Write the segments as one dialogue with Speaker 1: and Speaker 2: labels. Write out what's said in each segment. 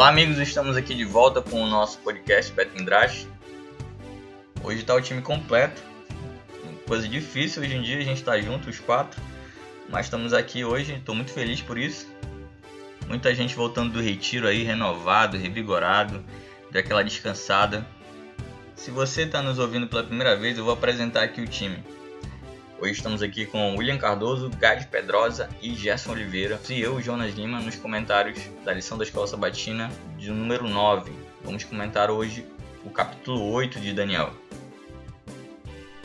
Speaker 1: Olá, amigos, estamos aqui de volta com o nosso podcast Betting Draft. Hoje está o time completo, coisa difícil hoje em dia a gente estar tá junto, os quatro, mas estamos aqui hoje, estou muito feliz por isso. Muita gente voltando do retiro aí, renovado, revigorado, daquela descansada. Se você está nos ouvindo pela primeira vez, eu vou apresentar aqui o time. Hoje estamos aqui com William Cardoso, Gade Pedrosa e Gerson Oliveira. E eu, Jonas Lima, nos comentários da lição da Escola Sabatina de número 9. Vamos comentar hoje o capítulo 8 de Daniel.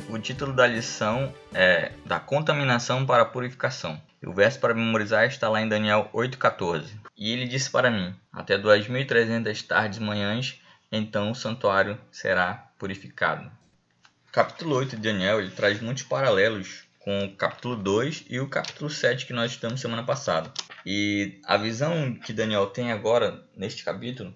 Speaker 1: O título da lição é Da Contaminação para a Purificação. O verso para memorizar está lá em Daniel 8,14. E ele disse para mim: Até 2.300 tardes e manhãs, então o santuário será purificado capítulo 8 de Daniel ele traz muitos paralelos com o capítulo 2 e o capítulo 7 que nós estamos semana passada. E a visão que Daniel tem agora neste capítulo,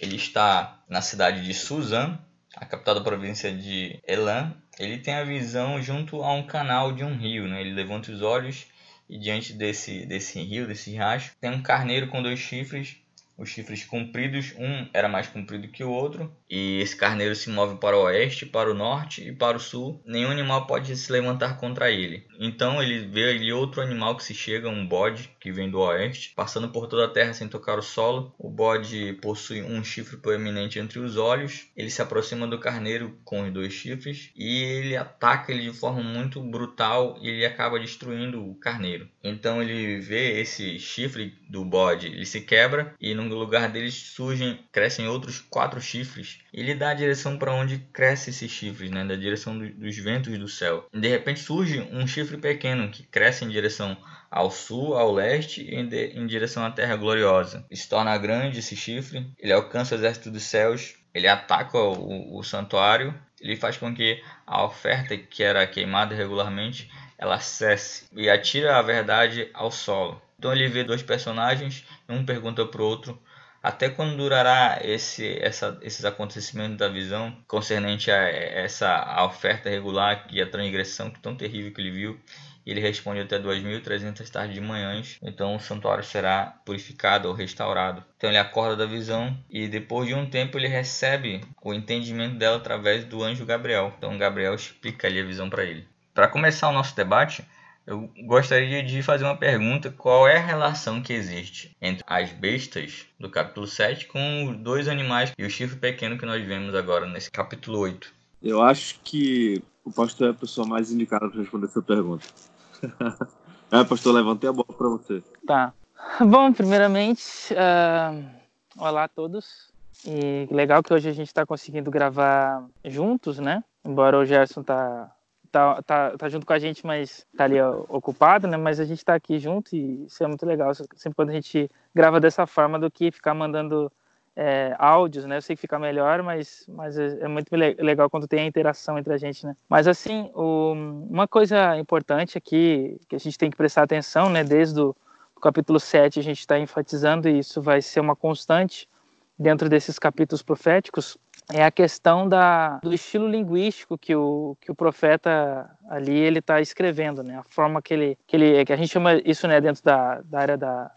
Speaker 1: ele está na cidade de Suzan, a capital da província de Elam. Ele tem a visão junto a um canal de um rio, né? Ele levanta os olhos e diante desse, desse rio, desse riacho, tem um carneiro com dois chifres os chifres compridos, um era mais comprido que o outro, e esse carneiro se move para o oeste, para o norte e para o sul. Nenhum animal pode se levantar contra ele. Então ele vê ali outro animal que se chega, um bode que vem do oeste, passando por toda a terra sem tocar o solo. O bode possui um chifre proeminente entre os olhos. Ele se aproxima do carneiro com os dois chifres e ele ataca ele de forma muito brutal e ele acaba destruindo o carneiro. Então ele vê esse chifre do bode, ele se quebra e no lugar deles surgem, crescem outros quatro chifres. Ele dá a direção para onde cresce esses chifres, né? Da direção do, dos ventos do céu. De repente surge um chifre pequeno que cresce em direção ao sul, ao leste e em, de, em direção à terra gloriosa. Se torna grande esse chifre, ele alcança o exército dos céus, ele ataca o, o santuário, ele faz com que a oferta que era queimada regularmente ela cesse e atira a verdade ao solo. Então ele vê dois personagens, um pergunta para o outro até quando durará esse, essa, esses acontecimentos da visão concernente a essa a oferta regular e a transgressão tão terrível que ele viu? ele responde até 2.300 tardes de manhãs, então o santuário será purificado ou restaurado. Então ele acorda da visão e depois de um tempo ele recebe o entendimento dela através do anjo Gabriel. Então Gabriel explica ali a visão para ele. Para começar o nosso debate, eu gostaria de fazer uma pergunta: qual é a relação que existe entre as bestas do capítulo 7 com os dois animais e o chifre pequeno que nós vemos agora nesse capítulo 8?
Speaker 2: Eu acho que o pastor é a pessoa mais indicada para responder essa pergunta. é, pastor, levantei a bola para você.
Speaker 3: Tá. Bom, primeiramente, uh, olá a todos. E legal que hoje a gente está conseguindo gravar juntos, né? Embora o Gerson tá tá, tá, tá junto com a gente, mas tá ali ocupado, né? Mas a gente tá aqui junto e isso é muito legal. Sempre quando a gente grava dessa forma do que ficar mandando é, áudios, né? Eu sei que fica melhor, mas, mas é, é muito legal quando tem a interação entre a gente, né? Mas assim, o, uma coisa importante aqui que a gente tem que prestar atenção, né? Desde o capítulo 7 a gente está enfatizando e isso vai ser uma constante dentro desses capítulos proféticos, é a questão da, do estilo linguístico que o, que o profeta ali ele está escrevendo, né? A forma que ele, que ele que a gente chama isso né dentro da, da área da,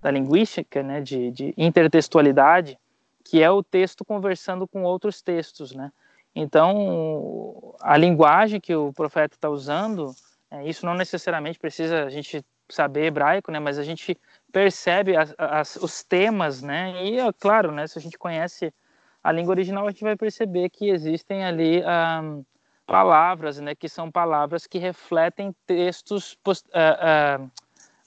Speaker 3: da linguística, né? De, de intertextualidade, que é o texto conversando com outros textos, né? Então a linguagem que o profeta está usando, é, isso não necessariamente precisa a gente saber hebraico, né? Mas a gente percebe as, as, os temas, né? E é claro, né? Se a gente conhece a língua original a gente vai perceber que existem ali um, palavras, né, que são palavras que refletem textos uh, uh,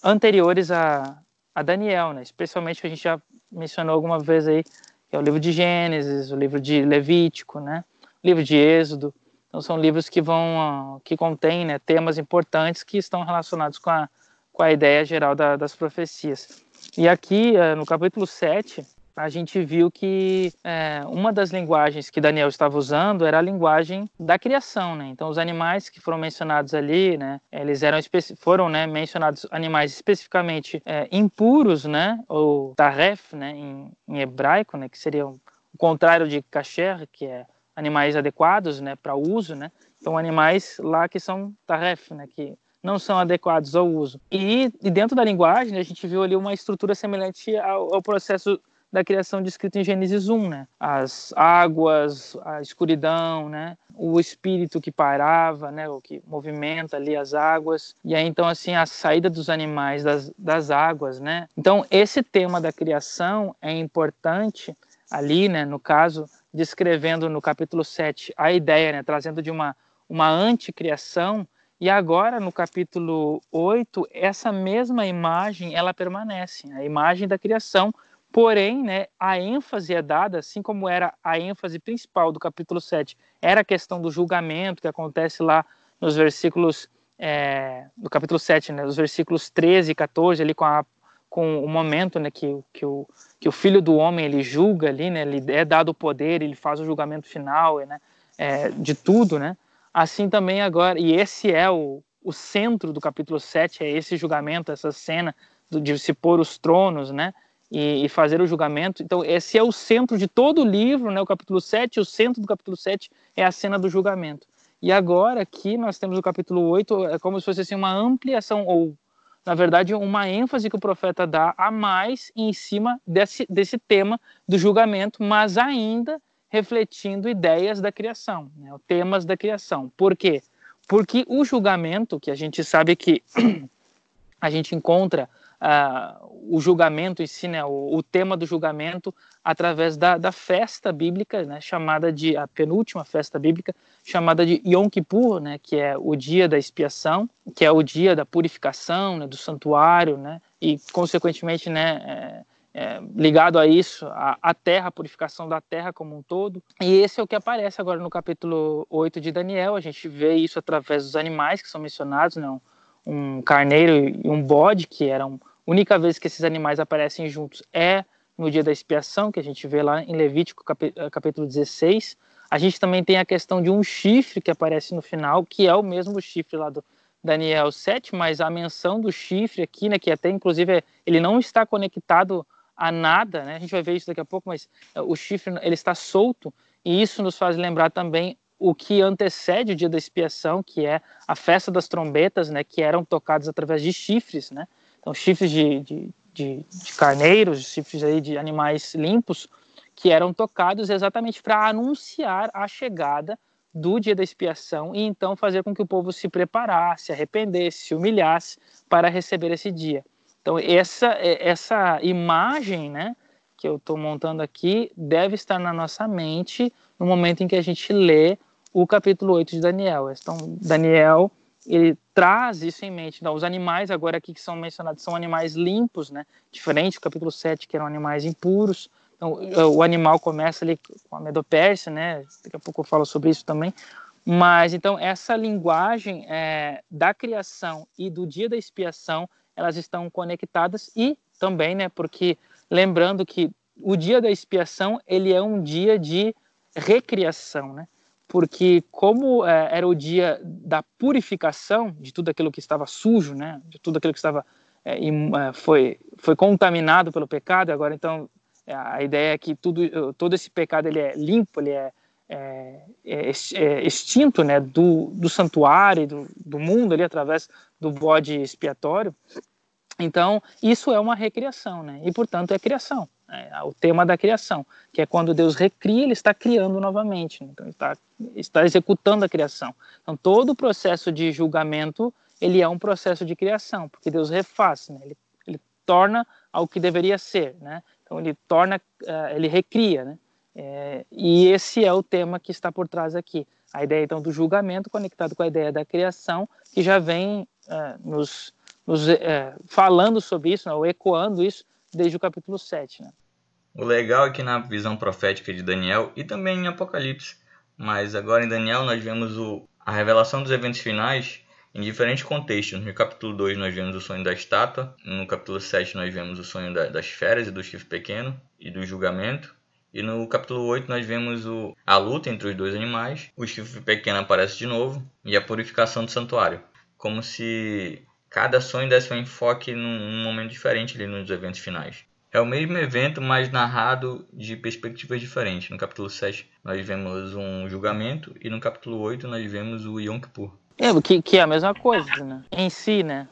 Speaker 3: anteriores a, a Daniel, né, especialmente que a gente já mencionou alguma vez aí, que é o livro de Gênesis, o livro de Levítico, né, o livro de Êxodo. Então são livros que vão uh, que contêm né, temas importantes que estão relacionados com a, com a ideia geral da, das profecias. E aqui, no capítulo 7, a gente viu que é, uma das linguagens que Daniel estava usando era a linguagem da criação, né? Então, os animais que foram mencionados ali, né? Eles eram foram, né? Mencionados animais especificamente é, impuros, né? Ou taref, né? Em, em, hebraico, né? Que seria o contrário de kasher, que é animais adequados, né? Para uso, né? Então, animais lá que são taref, né? Que não são adequados ao uso. E, e dentro da linguagem, a gente viu ali uma estrutura semelhante ao, ao processo da criação descrita em Gênesis 1, né? As águas, a escuridão, né? O espírito que parava, né? O que movimenta ali as águas. E aí, então, assim, a saída dos animais das, das águas, né? Então, esse tema da criação é importante ali, né? No caso, descrevendo no capítulo 7 a ideia, né? Trazendo de uma, uma anticriação, e agora, no capítulo 8, essa mesma imagem, ela permanece, a imagem da criação, porém, né, a ênfase é dada, assim como era a ênfase principal do capítulo 7, era a questão do julgamento que acontece lá nos versículos, é, do capítulo 7, né, os versículos 13 e 14, ali com, a, com o momento né, que, que, o, que o filho do homem, ele julga ali, né, ele é dado o poder, ele faz o julgamento final, né, é, de tudo, né, Assim também agora, e esse é o, o centro do capítulo 7, é esse julgamento, essa cena de se pôr os tronos, né? E, e, fazer o julgamento. Então, esse é o centro de todo o livro, né? O capítulo 7, o centro do capítulo 7 é a cena do julgamento. E agora aqui nós temos o capítulo 8, é como se fosse assim, uma ampliação, ou na verdade, uma ênfase que o profeta dá a mais em cima desse, desse tema do julgamento, mas ainda refletindo ideias da criação, né, temas da criação. Por quê? Porque o julgamento, que a gente sabe que a gente encontra uh, o julgamento em si, né, o, o, tema do julgamento, através da, da festa bíblica, né, chamada de, a penúltima festa bíblica, chamada de Yom Kippur, né, que é o dia da expiação, que é o dia da purificação, né, do santuário, né, e, consequentemente, né, é, é, ligado a isso, a, a, terra, a purificação da terra como um todo. E esse é o que aparece agora no capítulo 8 de Daniel. A gente vê isso através dos animais que são mencionados, né? um, um carneiro e um bode, que eram única vez que esses animais aparecem juntos é no dia da expiação, que a gente vê lá em Levítico capítulo 16. A gente também tem a questão de um chifre que aparece no final, que é o mesmo chifre lá do Daniel 7, mas a menção do chifre aqui, né, que até inclusive ele não está conectado a nada, né? A gente vai ver isso daqui a pouco, mas eh, o chifre ele está solto e isso nos faz lembrar também o que antecede o dia da expiação, que é a festa das trombetas, né? Que eram tocadas através de chifres, né? Então chifres de, de, de, de carneiros, chifres aí de animais limpos, que eram tocados exatamente para anunciar a chegada do dia da expiação e então fazer com que o povo se preparasse, arrependesse, se humilhasse para receber esse dia. Então, essa, é, essa imagem né, que eu estou montando aqui deve estar na nossa mente no momento em que a gente lê o capítulo 8 de Daniel. Então, Daniel ele traz isso em mente. Então, os animais agora aqui que são mencionados são animais limpos, né? diferente do capítulo 7, que eram animais impuros. Então, o animal começa ali com a medopérsia, né? daqui a pouco eu falo sobre isso também. Mas, então, essa linguagem é, da criação e do dia da expiação elas estão conectadas e também, né, porque lembrando que o dia da expiação ele é um dia de recriação, né? Porque como é, era o dia da purificação de tudo aquilo que estava sujo, né? De tudo aquilo que estava é, é foi foi contaminado pelo pecado. Agora então é, a ideia é que tudo todo esse pecado ele é limpo, ele é, é, é, extinto, né? Do, do santuário, do, do mundo ali através do bode expiatório. Então, isso é uma recriação, né? E, portanto, é criação. Né? O tema da criação, que é quando Deus recria, ele está criando novamente. Né? Então, está, está executando a criação. Então, todo o processo de julgamento, ele é um processo de criação, porque Deus refaz, né? Ele, ele torna ao que deveria ser, né? Então, ele torna, uh, ele recria, né? É, e esse é o tema que está por trás aqui. A ideia, então, do julgamento conectado com a ideia da criação, que já vem uh, nos nos é, falando sobre isso, né, ou ecoando isso, desde o capítulo 7. Né?
Speaker 1: O legal é que na visão profética de Daniel e também em Apocalipse, mas agora em Daniel nós vemos o, a revelação dos eventos finais em diferentes contextos. No capítulo 2 nós vemos o sonho da estátua, no capítulo 7 nós vemos o sonho da, das feras e do chifre pequeno e do julgamento. E no capítulo 8 nós vemos o, a luta entre os dois animais, o chifre pequeno aparece de novo e a purificação do santuário. Como se Cada sonho desse um enfoque num, momento diferente ali nos eventos finais. É o mesmo evento, mas narrado de perspectivas diferentes. No capítulo 7 nós vemos um julgamento e no capítulo 8 nós vemos o Yom Kippur.
Speaker 3: É, que, que é a mesma coisa, né? Em si, né?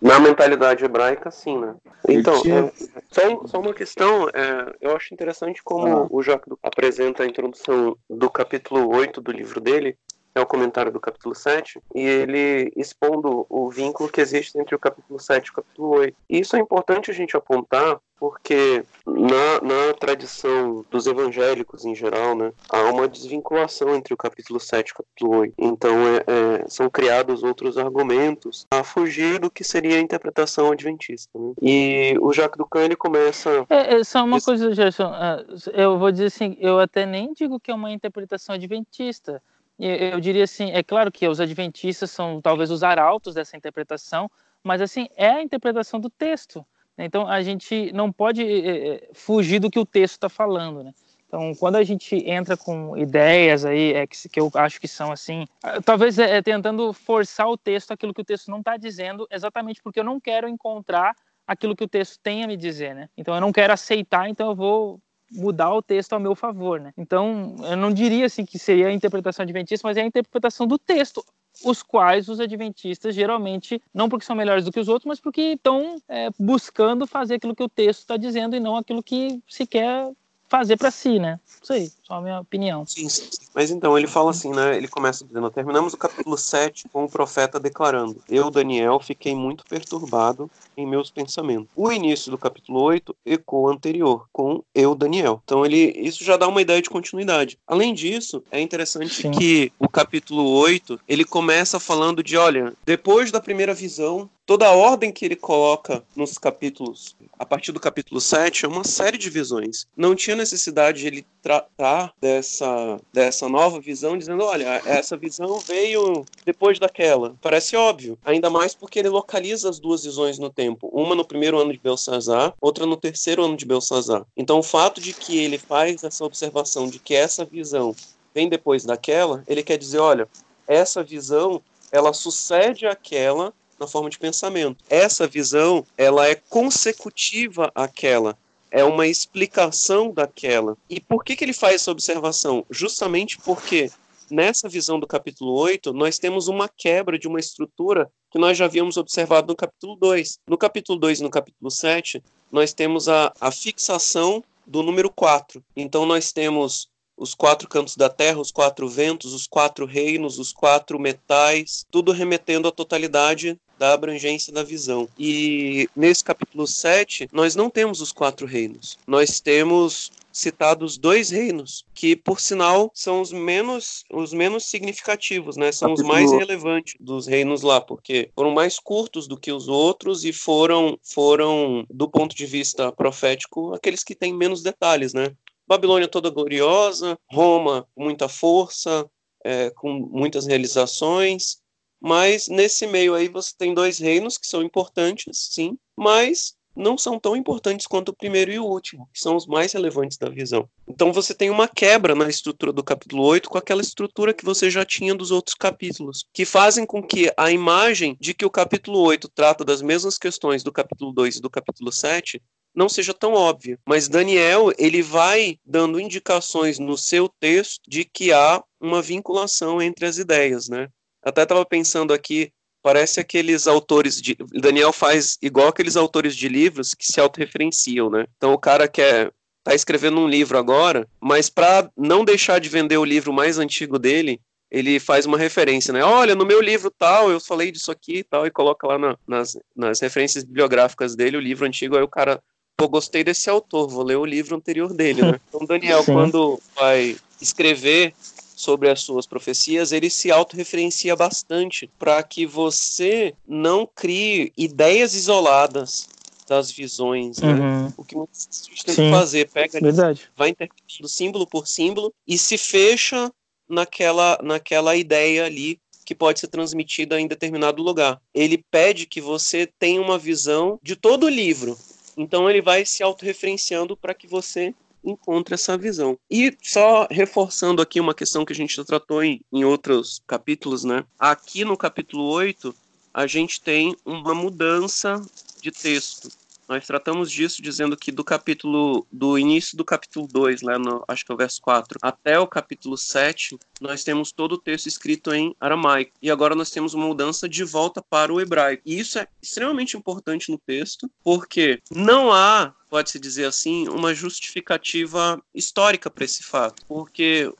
Speaker 4: Na mentalidade hebraica, sim, né? Então, é, só, só, uma questão, é, eu acho interessante como ah. o Jacques apresenta a introdução do capítulo 8 do livro dele, é o comentário do capítulo 7, e ele expondo o vínculo que existe entre o capítulo 7 e o capítulo 8. E isso é importante a gente apontar, porque na, na tradição dos evangélicos em geral, né, há uma desvinculação entre o capítulo 7 e o capítulo 8. Então é, é, são criados outros argumentos a fugir do que seria a interpretação adventista. Né? E o Jacques Ducan ele começa.
Speaker 3: É, é só uma coisa, Gerson. Ah, eu vou dizer assim, eu até nem digo que é uma interpretação adventista eu diria assim, é claro que os adventistas são talvez os arautos dessa interpretação, mas assim é a interpretação do texto. Né? Então a gente não pode é, fugir do que o texto está falando, né? Então, quando a gente entra com ideias aí é, que, que eu acho que são assim, talvez é, é tentando forçar o texto aquilo que o texto não está dizendo, exatamente porque eu não quero encontrar aquilo que o texto tem a me dizer, né? Então, eu não quero aceitar, então eu vou mudar o texto ao meu favor, né? Então, eu não diria assim que seria a interpretação adventista, mas é a interpretação do texto, os quais os adventistas geralmente, não porque são melhores do que os outros, mas porque estão é, buscando fazer aquilo que o texto está dizendo e não aquilo que se quer fazer para si, né? Isso aí, só a minha opinião.
Speaker 4: Sim, sim, Mas então, ele fala assim, né? Ele começa dizendo: Terminamos o capítulo 7 com o profeta declarando: Eu, Daniel, fiquei muito perturbado em meus pensamentos. O início do capítulo 8 ecoa anterior, com Eu, Daniel. Então, ele, isso já dá uma ideia de continuidade. Além disso, é interessante sim. que o capítulo 8 ele começa falando de: olha, depois da primeira visão, toda a ordem que ele coloca nos capítulos, a partir do capítulo 7, é uma série de visões. Não tinha necessidade de ele tratar dessa, dessa nova visão, dizendo: olha, essa visão veio depois daquela. Parece óbvio, ainda mais porque ele localiza as duas visões no tempo, uma no primeiro ano de Belsazar, outra no terceiro ano de Belsazar. Então, o fato de que ele faz essa observação de que essa visão vem depois daquela, ele quer dizer: olha, essa visão ela sucede àquela na forma de pensamento. Essa visão, ela é consecutiva àquela, é uma explicação daquela. E por que, que ele faz essa observação? Justamente porque nessa visão do capítulo 8, nós temos uma quebra de uma estrutura que nós já havíamos observado no capítulo 2. No capítulo 2 e no capítulo 7, nós temos a, a fixação do número 4. Então, nós temos os quatro cantos da terra, os quatro ventos, os quatro reinos, os quatro metais, tudo remetendo à totalidade da abrangência da visão. E nesse capítulo 7, nós não temos os quatro reinos. Nós temos citados dois reinos, que por sinal são os menos os menos significativos, né? São os mais relevantes dos reinos lá, porque foram mais curtos do que os outros e foram foram do ponto de vista profético aqueles que têm menos detalhes, né? Babilônia toda gloriosa, Roma com muita força, é, com muitas realizações, mas nesse meio aí você tem dois reinos que são importantes, sim, mas não são tão importantes quanto o primeiro e o último, que são os mais relevantes da visão. Então você tem uma quebra na estrutura do capítulo 8 com aquela estrutura que você já tinha dos outros capítulos, que fazem com que a imagem de que o capítulo 8 trata das mesmas questões do capítulo 2 e do capítulo 7 não seja tão óbvia. Mas Daniel, ele vai dando indicações no seu texto de que há uma vinculação entre as ideias, né? Até estava pensando aqui, parece aqueles autores de Daniel faz igual aqueles autores de livros que se autorreferenciam, né? Então o cara quer tá escrevendo um livro agora, mas para não deixar de vender o livro mais antigo dele, ele faz uma referência, né? Olha, no meu livro tal, eu falei disso aqui e tal, e coloca lá na, nas, nas referências bibliográficas dele o livro antigo, aí o cara pô, gostei desse autor, vou ler o livro anterior dele, né? Então, Daniel, Sim. quando vai escrever sobre as suas profecias, ele se autorreferencia bastante para que você não crie ideias isoladas das visões, né? Uhum. O que muitos tem que fazer, pega, Verdade. vai interpretando símbolo por símbolo e se fecha naquela, naquela ideia ali que pode ser transmitida em determinado lugar. Ele pede que você tenha uma visão de todo o livro, então ele vai se autorreferenciando para que você encontre essa visão. E só reforçando aqui uma questão que a gente já tratou em, em outros capítulos, né? Aqui no capítulo 8, a gente tem uma mudança de texto. Nós tratamos disso dizendo que do capítulo, do início do capítulo 2, lá no, acho que é o verso 4, até o capítulo 7, nós temos todo o texto escrito em aramaico. E agora nós temos uma mudança de volta para o hebraico. E isso é extremamente importante no texto, porque não há, pode-se dizer assim, uma justificativa histórica para esse fato. Porque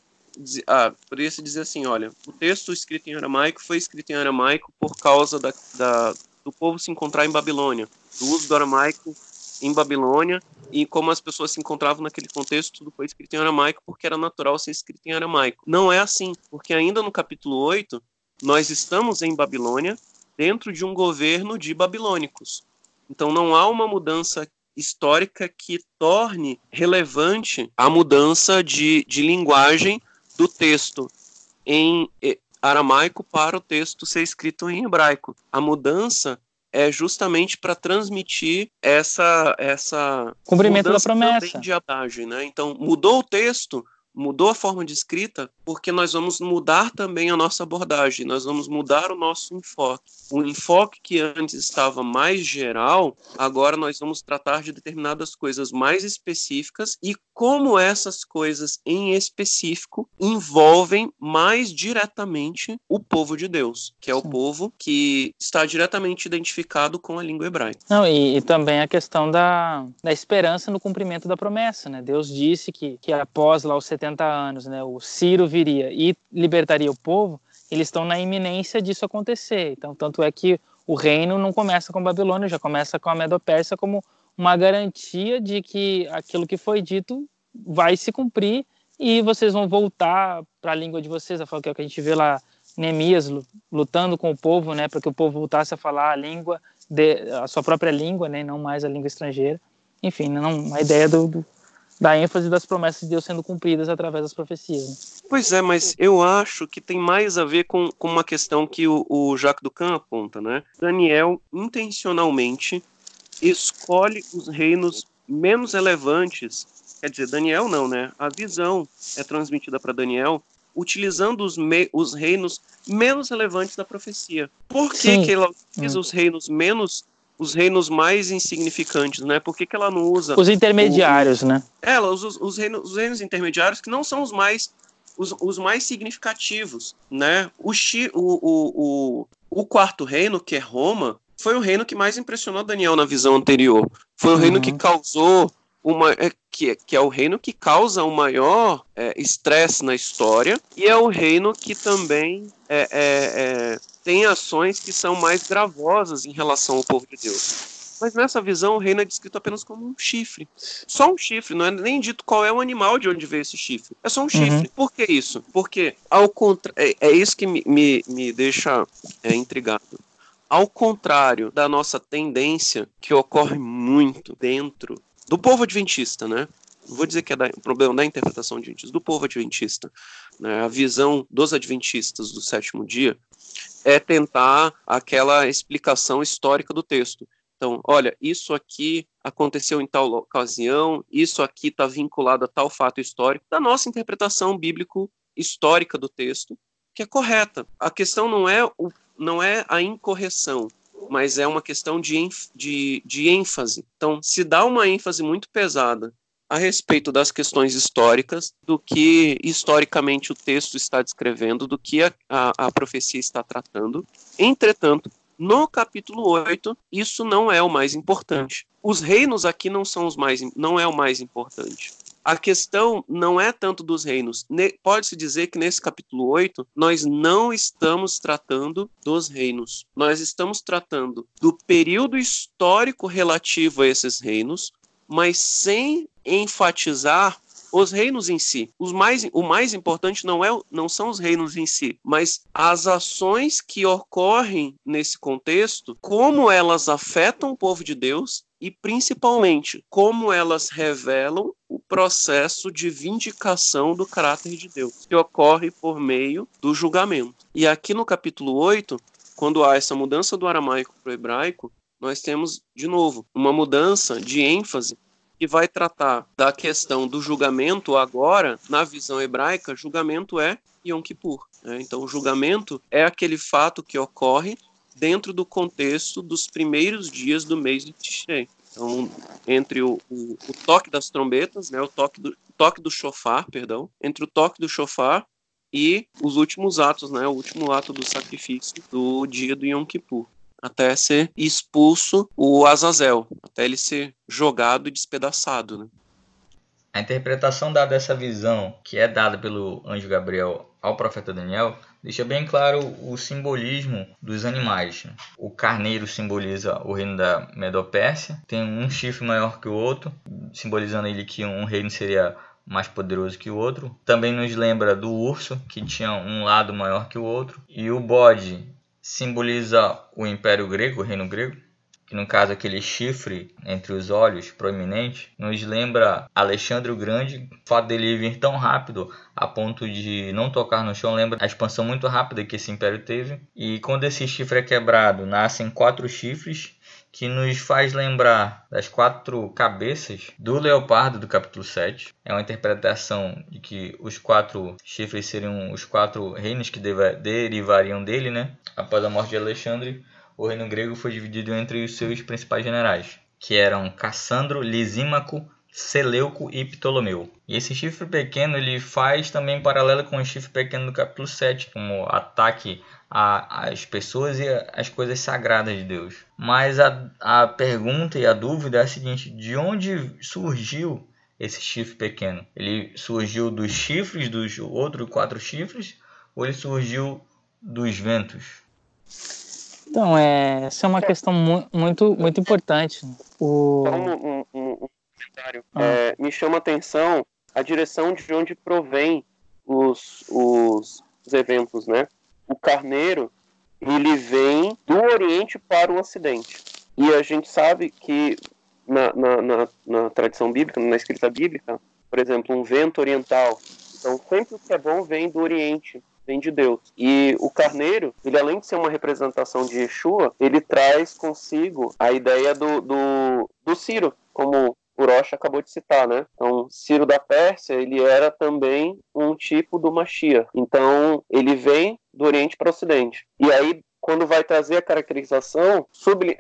Speaker 4: ah, poderia se dizer assim, olha, o texto escrito em aramaico foi escrito em aramaico por causa da, da, do povo se encontrar em Babilônia, do uso do aramaico em Babilônia e como as pessoas se encontravam naquele contexto, tudo foi escrito em aramaico porque era natural ser escrito em aramaico. Não é assim, porque ainda no capítulo 8, nós estamos em Babilônia dentro de um governo de babilônicos. Então não há uma mudança histórica que torne relevante a mudança de, de linguagem do texto em eh, aramaico para o texto ser escrito em hebraico. A mudança é justamente para transmitir essa essa
Speaker 3: cumprimento da promessa
Speaker 4: de abagem, né? Então mudou o texto, mudou a forma de escrita, porque nós vamos mudar também a nossa abordagem, nós vamos mudar o nosso enfoque. O enfoque que antes estava mais geral, agora nós vamos tratar de determinadas coisas mais específicas e como essas coisas em específico envolvem mais diretamente o povo de Deus, que é o Sim. povo que está diretamente identificado com a língua hebraica.
Speaker 3: Não, e, e, também a questão da, da esperança no cumprimento da promessa, né? Deus disse que, que após lá os 70 anos, né, o Ciro viria e libertaria o povo, eles estão na iminência disso acontecer. Então, tanto é que o reino não começa com a Babilônia, já começa com a Medo-Pérsia como uma garantia de que aquilo que foi dito vai se cumprir e vocês vão voltar para a língua de vocês, que é o que a gente vê lá Neemias lutando com o povo, né, para que o povo voltasse a falar a língua de, a sua própria língua, né, não mais a língua estrangeira. Enfim, não a ideia do, do da ênfase das promessas de Deus sendo cumpridas através das profecias. Né?
Speaker 4: Pois é, mas eu acho que tem mais a ver com, com uma questão que o, o Jacques Ducan aponta, né? Daniel intencionalmente escolhe os reinos menos relevantes. Quer dizer, Daniel não, né? A visão é transmitida para Daniel utilizando os, os reinos menos relevantes da profecia. Por que, que ela utiliza hum. os reinos menos os reinos mais insignificantes, né? Por que, que ela não usa.
Speaker 3: Os intermediários, o, né?
Speaker 4: Ela usa os, os, reinos, os reinos intermediários que não são os mais. Os, os mais significativos, né? O, o, o, o, o quarto reino, que é Roma, foi o reino que mais impressionou Daniel na visão anterior. Foi o uhum. reino que causou uma é, que, que é o reino que causa o maior é, estresse na história e é o reino que também é, é, é tem ações que são mais gravosas em relação ao povo de Deus. Mas nessa visão, o reino é descrito apenas como um chifre. Só um chifre, não é nem dito qual é o animal de onde veio esse chifre. É só um uhum. chifre. Por que isso? Porque ao contra... é, é isso que me, me, me deixa é, intrigado. Ao contrário da nossa tendência, que ocorre muito dentro do povo adventista, né? vou dizer que é o problema da interpretação adventista, do povo adventista, né? a visão dos adventistas do sétimo dia, é tentar aquela explicação histórica do texto. Então, olha, isso aqui aconteceu em tal ocasião, isso aqui está vinculado a tal fato histórico, da nossa interpretação bíblico histórica do texto, que é correta. A questão não é, o, não é a incorreção, mas é uma questão de, de, de ênfase. Então, se dá uma ênfase muito pesada a respeito das questões históricas, do que historicamente o texto está descrevendo, do que a, a, a profecia está tratando. Entretanto, no capítulo 8, isso não é o mais importante. Os reinos aqui não são os mais não é o mais importante. A questão não é tanto dos reinos. Pode-se dizer que nesse capítulo 8 nós não estamos tratando dos reinos. Nós estamos tratando do período histórico relativo a esses reinos, mas sem enfatizar os reinos em si. Os mais, o mais importante não, é, não são os reinos em si, mas as ações que ocorrem nesse contexto, como elas afetam o povo de Deus e principalmente como elas revelam o processo de vindicação do caráter de Deus, que ocorre por meio do julgamento. E aqui no capítulo 8, quando há essa mudança do aramaico para o hebraico, nós temos, de novo, uma mudança de ênfase que vai tratar da questão do julgamento agora, na visão hebraica, julgamento é Yom Kippur. Né? Então, o julgamento é aquele fato que ocorre dentro do contexto dos primeiros dias do mês de Tishrei. Então, entre o, o, o toque das trombetas, né, o toque do, toque do chofar, perdão, entre o toque do chofar e os últimos atos, né, o último ato do sacrifício do dia do Yom Kippur, até ser expulso o Azazel, até ele ser jogado e despedaçado, né?
Speaker 1: A interpretação dada dessa visão, que é dada pelo anjo Gabriel ao profeta Daniel, deixa bem claro o simbolismo dos animais. O carneiro simboliza o reino da Medopérsia, tem um chifre maior que o outro, simbolizando ele que um reino seria mais poderoso que o outro. Também nos lembra do urso, que tinha um lado maior que o outro. E o bode simboliza o Império Grego, o reino grego que no caso aquele chifre entre os olhos proeminente, nos lembra Alexandre o Grande. O fato dele vir tão rápido a ponto de não tocar no chão lembra a expansão muito rápida que esse império teve. E quando esse chifre é quebrado, nascem quatro chifres que nos faz lembrar das quatro cabeças do leopardo do capítulo 7. É uma interpretação de que os quatro chifres seriam os quatro reinos que derivariam dele, né? Após a morte de Alexandre, o reino grego foi dividido entre os seus principais generais, que eram Cassandro, Lisímaco, Seleuco e Ptolomeu. E esse chifre pequeno ele faz também paralelo com o chifre pequeno do capítulo 7, como ataque às pessoas e às coisas sagradas de Deus. Mas a, a pergunta e a dúvida é a seguinte: de onde surgiu esse chifre pequeno? Ele surgiu dos chifres dos outros quatro chifres ou ele surgiu dos ventos?
Speaker 3: Então, é, essa é uma questão mu muito, muito importante.
Speaker 4: O... Só um, um, um comentário. Ah. É, me chama a atenção a direção de onde provém os, os, os eventos, né? O carneiro, ele vem do Oriente para o Ocidente. E a gente sabe que na, na, na, na tradição bíblica, na escrita bíblica, por exemplo, um vento oriental. Então, sempre o que é bom vem do Oriente vem de Deus. E o carneiro, ele além de ser uma representação de Yeshua, ele traz consigo a ideia do, do, do Ciro, como o acabou de citar, né? Então, Ciro da Pérsia, ele era também um tipo do Machia. Então, ele vem do Oriente para o Ocidente. E aí, quando vai trazer a caracterização,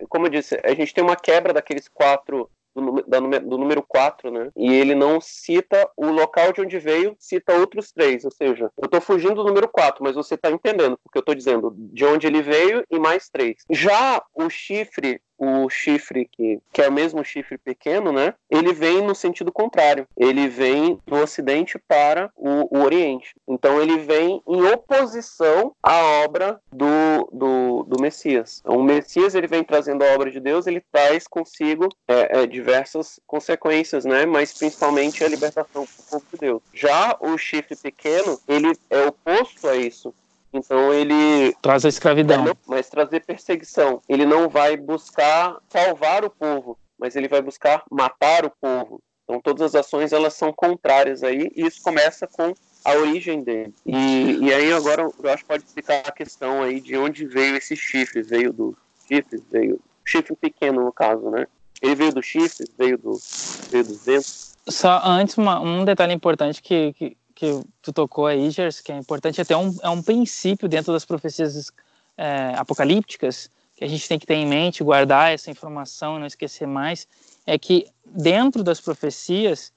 Speaker 4: como eu disse, a gente tem uma quebra daqueles quatro do, do número 4, né? E ele não cita o local de onde veio, cita outros três. Ou seja, eu estou fugindo do número 4, mas você está entendendo, porque eu estou dizendo de onde ele veio e mais três. Já o chifre o chifre que, que é o mesmo chifre pequeno, né? Ele vem no sentido contrário. Ele vem do Ocidente para o, o Oriente. Então ele vem em oposição à obra do, do, do Messias. O Messias ele vem trazendo a obra de Deus, ele traz consigo é, é, diversas consequências, né? Mas principalmente a libertação do povo de Deus. Já o chifre pequeno ele é oposto a isso. Então ele
Speaker 3: traz a escravidão,
Speaker 4: não, mas trazer perseguição. Ele não vai buscar salvar o povo, mas ele vai buscar matar o povo. Então todas as ações elas são contrárias aí e isso começa com a origem dele. E, e aí agora eu acho que pode ficar a questão aí de onde veio esse chifre. Veio do chifre, veio chifre pequeno no caso, né? Ele veio do chifre, veio do veio dos ventos.
Speaker 3: Só antes uma, um detalhe importante que, que que tu tocou aí, Gers, que é importante, até um, é um princípio dentro das profecias é, apocalípticas, que a gente tem que ter em mente, guardar essa informação, não esquecer mais, é que dentro das profecias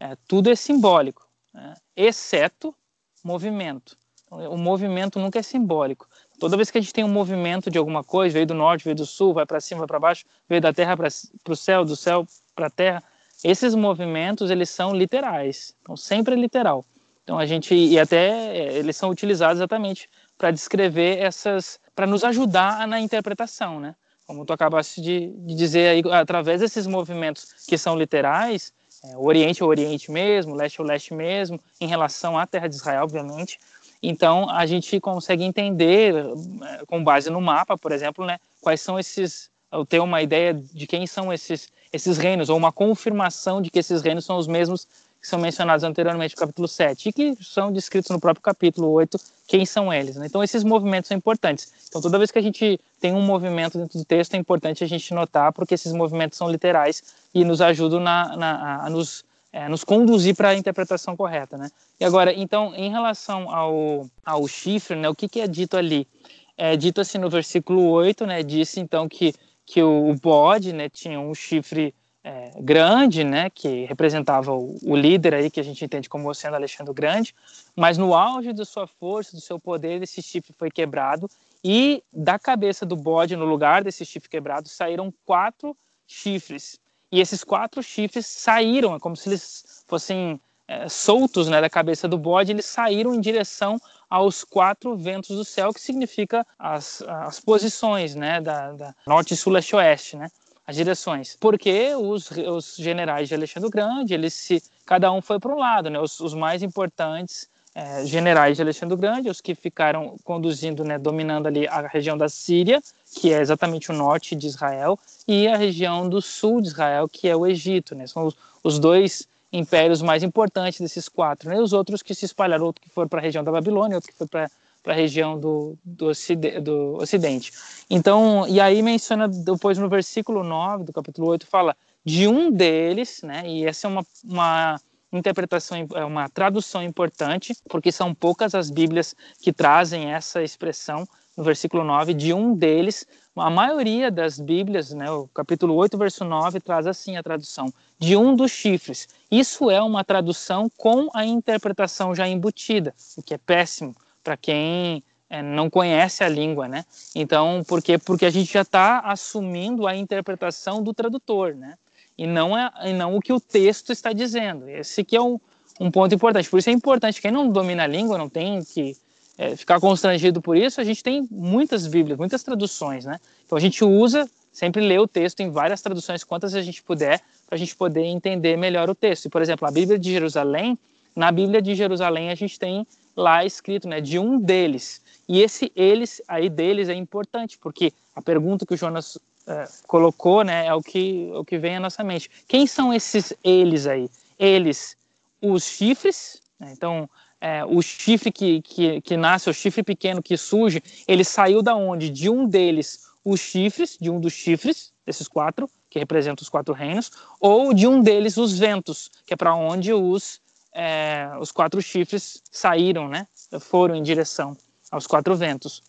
Speaker 3: é, tudo é simbólico, né? exceto movimento. O movimento nunca é simbólico. Toda vez que a gente tem um movimento de alguma coisa, veio do norte, veio do sul, vai para cima, vai para baixo, veio da terra para o céu, do céu para a terra, esses movimentos eles são literais, então sempre é literal. Então a gente e até é, eles são utilizados exatamente para descrever essas, para nos ajudar na interpretação, né? Como tu acabaste de, de, dizer aí, através desses movimentos que são literais, é, o Oriente é o Oriente mesmo, o Leste é o Leste mesmo, em relação à Terra de Israel, obviamente. Então a gente consegue entender, é, com base no mapa, por exemplo, né, quais são esses, ou ter uma ideia de quem são esses esses reinos, ou uma confirmação de que esses reinos são os mesmos que são mencionados anteriormente no capítulo 7 e que são descritos no próprio capítulo 8, quem são eles. Né? Então, esses movimentos são importantes. Então, toda vez que a gente tem um movimento dentro do texto, é importante a gente notar, porque esses movimentos são literais e nos ajudam na, na a nos, é, nos conduzir para a interpretação correta. Né? E agora, então, em relação ao, ao chifre, né, o que, que é dito ali? É dito assim no versículo 8, né, disse então que, que o, bode né, tinha um chifre é, grande, né, que representava o, o, líder aí que a gente entende como sendo Alexandre o Grande, mas no auge da sua força, do seu poder, esse chifre foi quebrado e da cabeça do bode, no lugar desse chifre quebrado, saíram quatro chifres. E esses quatro chifres saíram, é como se eles fossem é, soltos né, da cabeça do bode, eles saíram em direção aos quatro ventos do céu, que significa as, as posições né, da, da norte, sul, leste, oeste, né? As direções. Porque os, os generais de Alexandre o Grande, eles se, cada um foi para um lado, né? Os, os mais importantes é, generais de Alexandre o Grande, os que ficaram conduzindo, né, dominando ali a região da Síria, que é exatamente o norte de Israel, e a região do sul de Israel, que é o Egito, né? São os, os dois impérios mais importantes desses quatro, né? Os outros que se espalharam, outro que foram para a região da Babilônia, outro que foi para para a região do, do, ocidente, do Ocidente. Então, e aí menciona depois no versículo 9 do capítulo 8, fala de um deles, né, e essa é uma, uma interpretação, é uma tradução importante, porque são poucas as Bíblias que trazem essa expressão no versículo 9, de um deles. A maioria das Bíblias, né, o capítulo 8, verso 9, traz assim a tradução, de um dos chifres. Isso é uma tradução com a interpretação já embutida, o que é péssimo, para quem é, não conhece a língua, né? Então, por quê? Porque a gente já está assumindo a interpretação do tradutor, né? E não, é, e não o que o texto está dizendo. Esse que é um, um ponto importante. Por isso é importante, quem não domina a língua não tem que é, ficar constrangido por isso. A gente tem muitas bíblias, muitas traduções, né? Então a gente usa, sempre lê o texto em várias traduções, quantas a gente puder, para a gente poder entender melhor o texto. E, por exemplo, a Bíblia de Jerusalém, na Bíblia de Jerusalém a gente tem lá escrito, né, de um deles. E esse eles aí deles é importante, porque a pergunta que o Jonas é, colocou, né, é o que o que vem à nossa mente. Quem são esses eles aí? Eles, os chifres, né, então é, o chifre que, que, que nasce, o chifre pequeno que surge, ele saiu da onde? De um deles, os chifres, de um dos chifres, desses quatro, que representam os quatro reinos, ou de um deles, os ventos, que é para onde os é, os quatro chifres saíram, né? Foram em direção aos quatro ventos.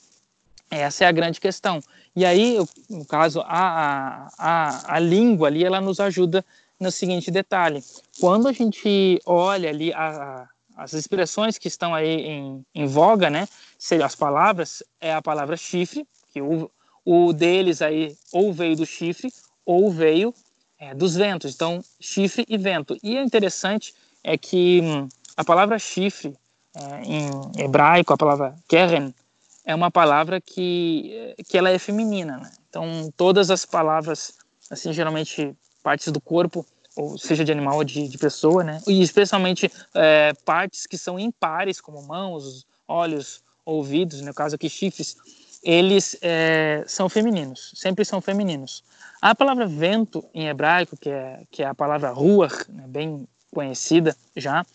Speaker 3: Essa é a grande questão. E aí, no caso, a, a, a língua ali, ela nos ajuda no seguinte detalhe. Quando a gente olha ali a, a, as expressões que estão aí em, em voga, né? Seriam as palavras, é a palavra chifre, que o, o deles aí ou veio do chifre ou veio é, dos ventos. Então, chifre e vento. E é interessante é que hum, a palavra chifre, é, em hebraico, a palavra keren, é uma palavra que, que ela é feminina. Né? Então, todas as palavras, assim, geralmente partes do corpo, ou seja de animal ou de, de pessoa, né? E especialmente é, partes que são impares, como mãos, olhos, ouvidos, no caso aqui chifres, eles é, são femininos, sempre são femininos. A palavra vento em hebraico, que é, que é a palavra ruach, né, bem conhecida já,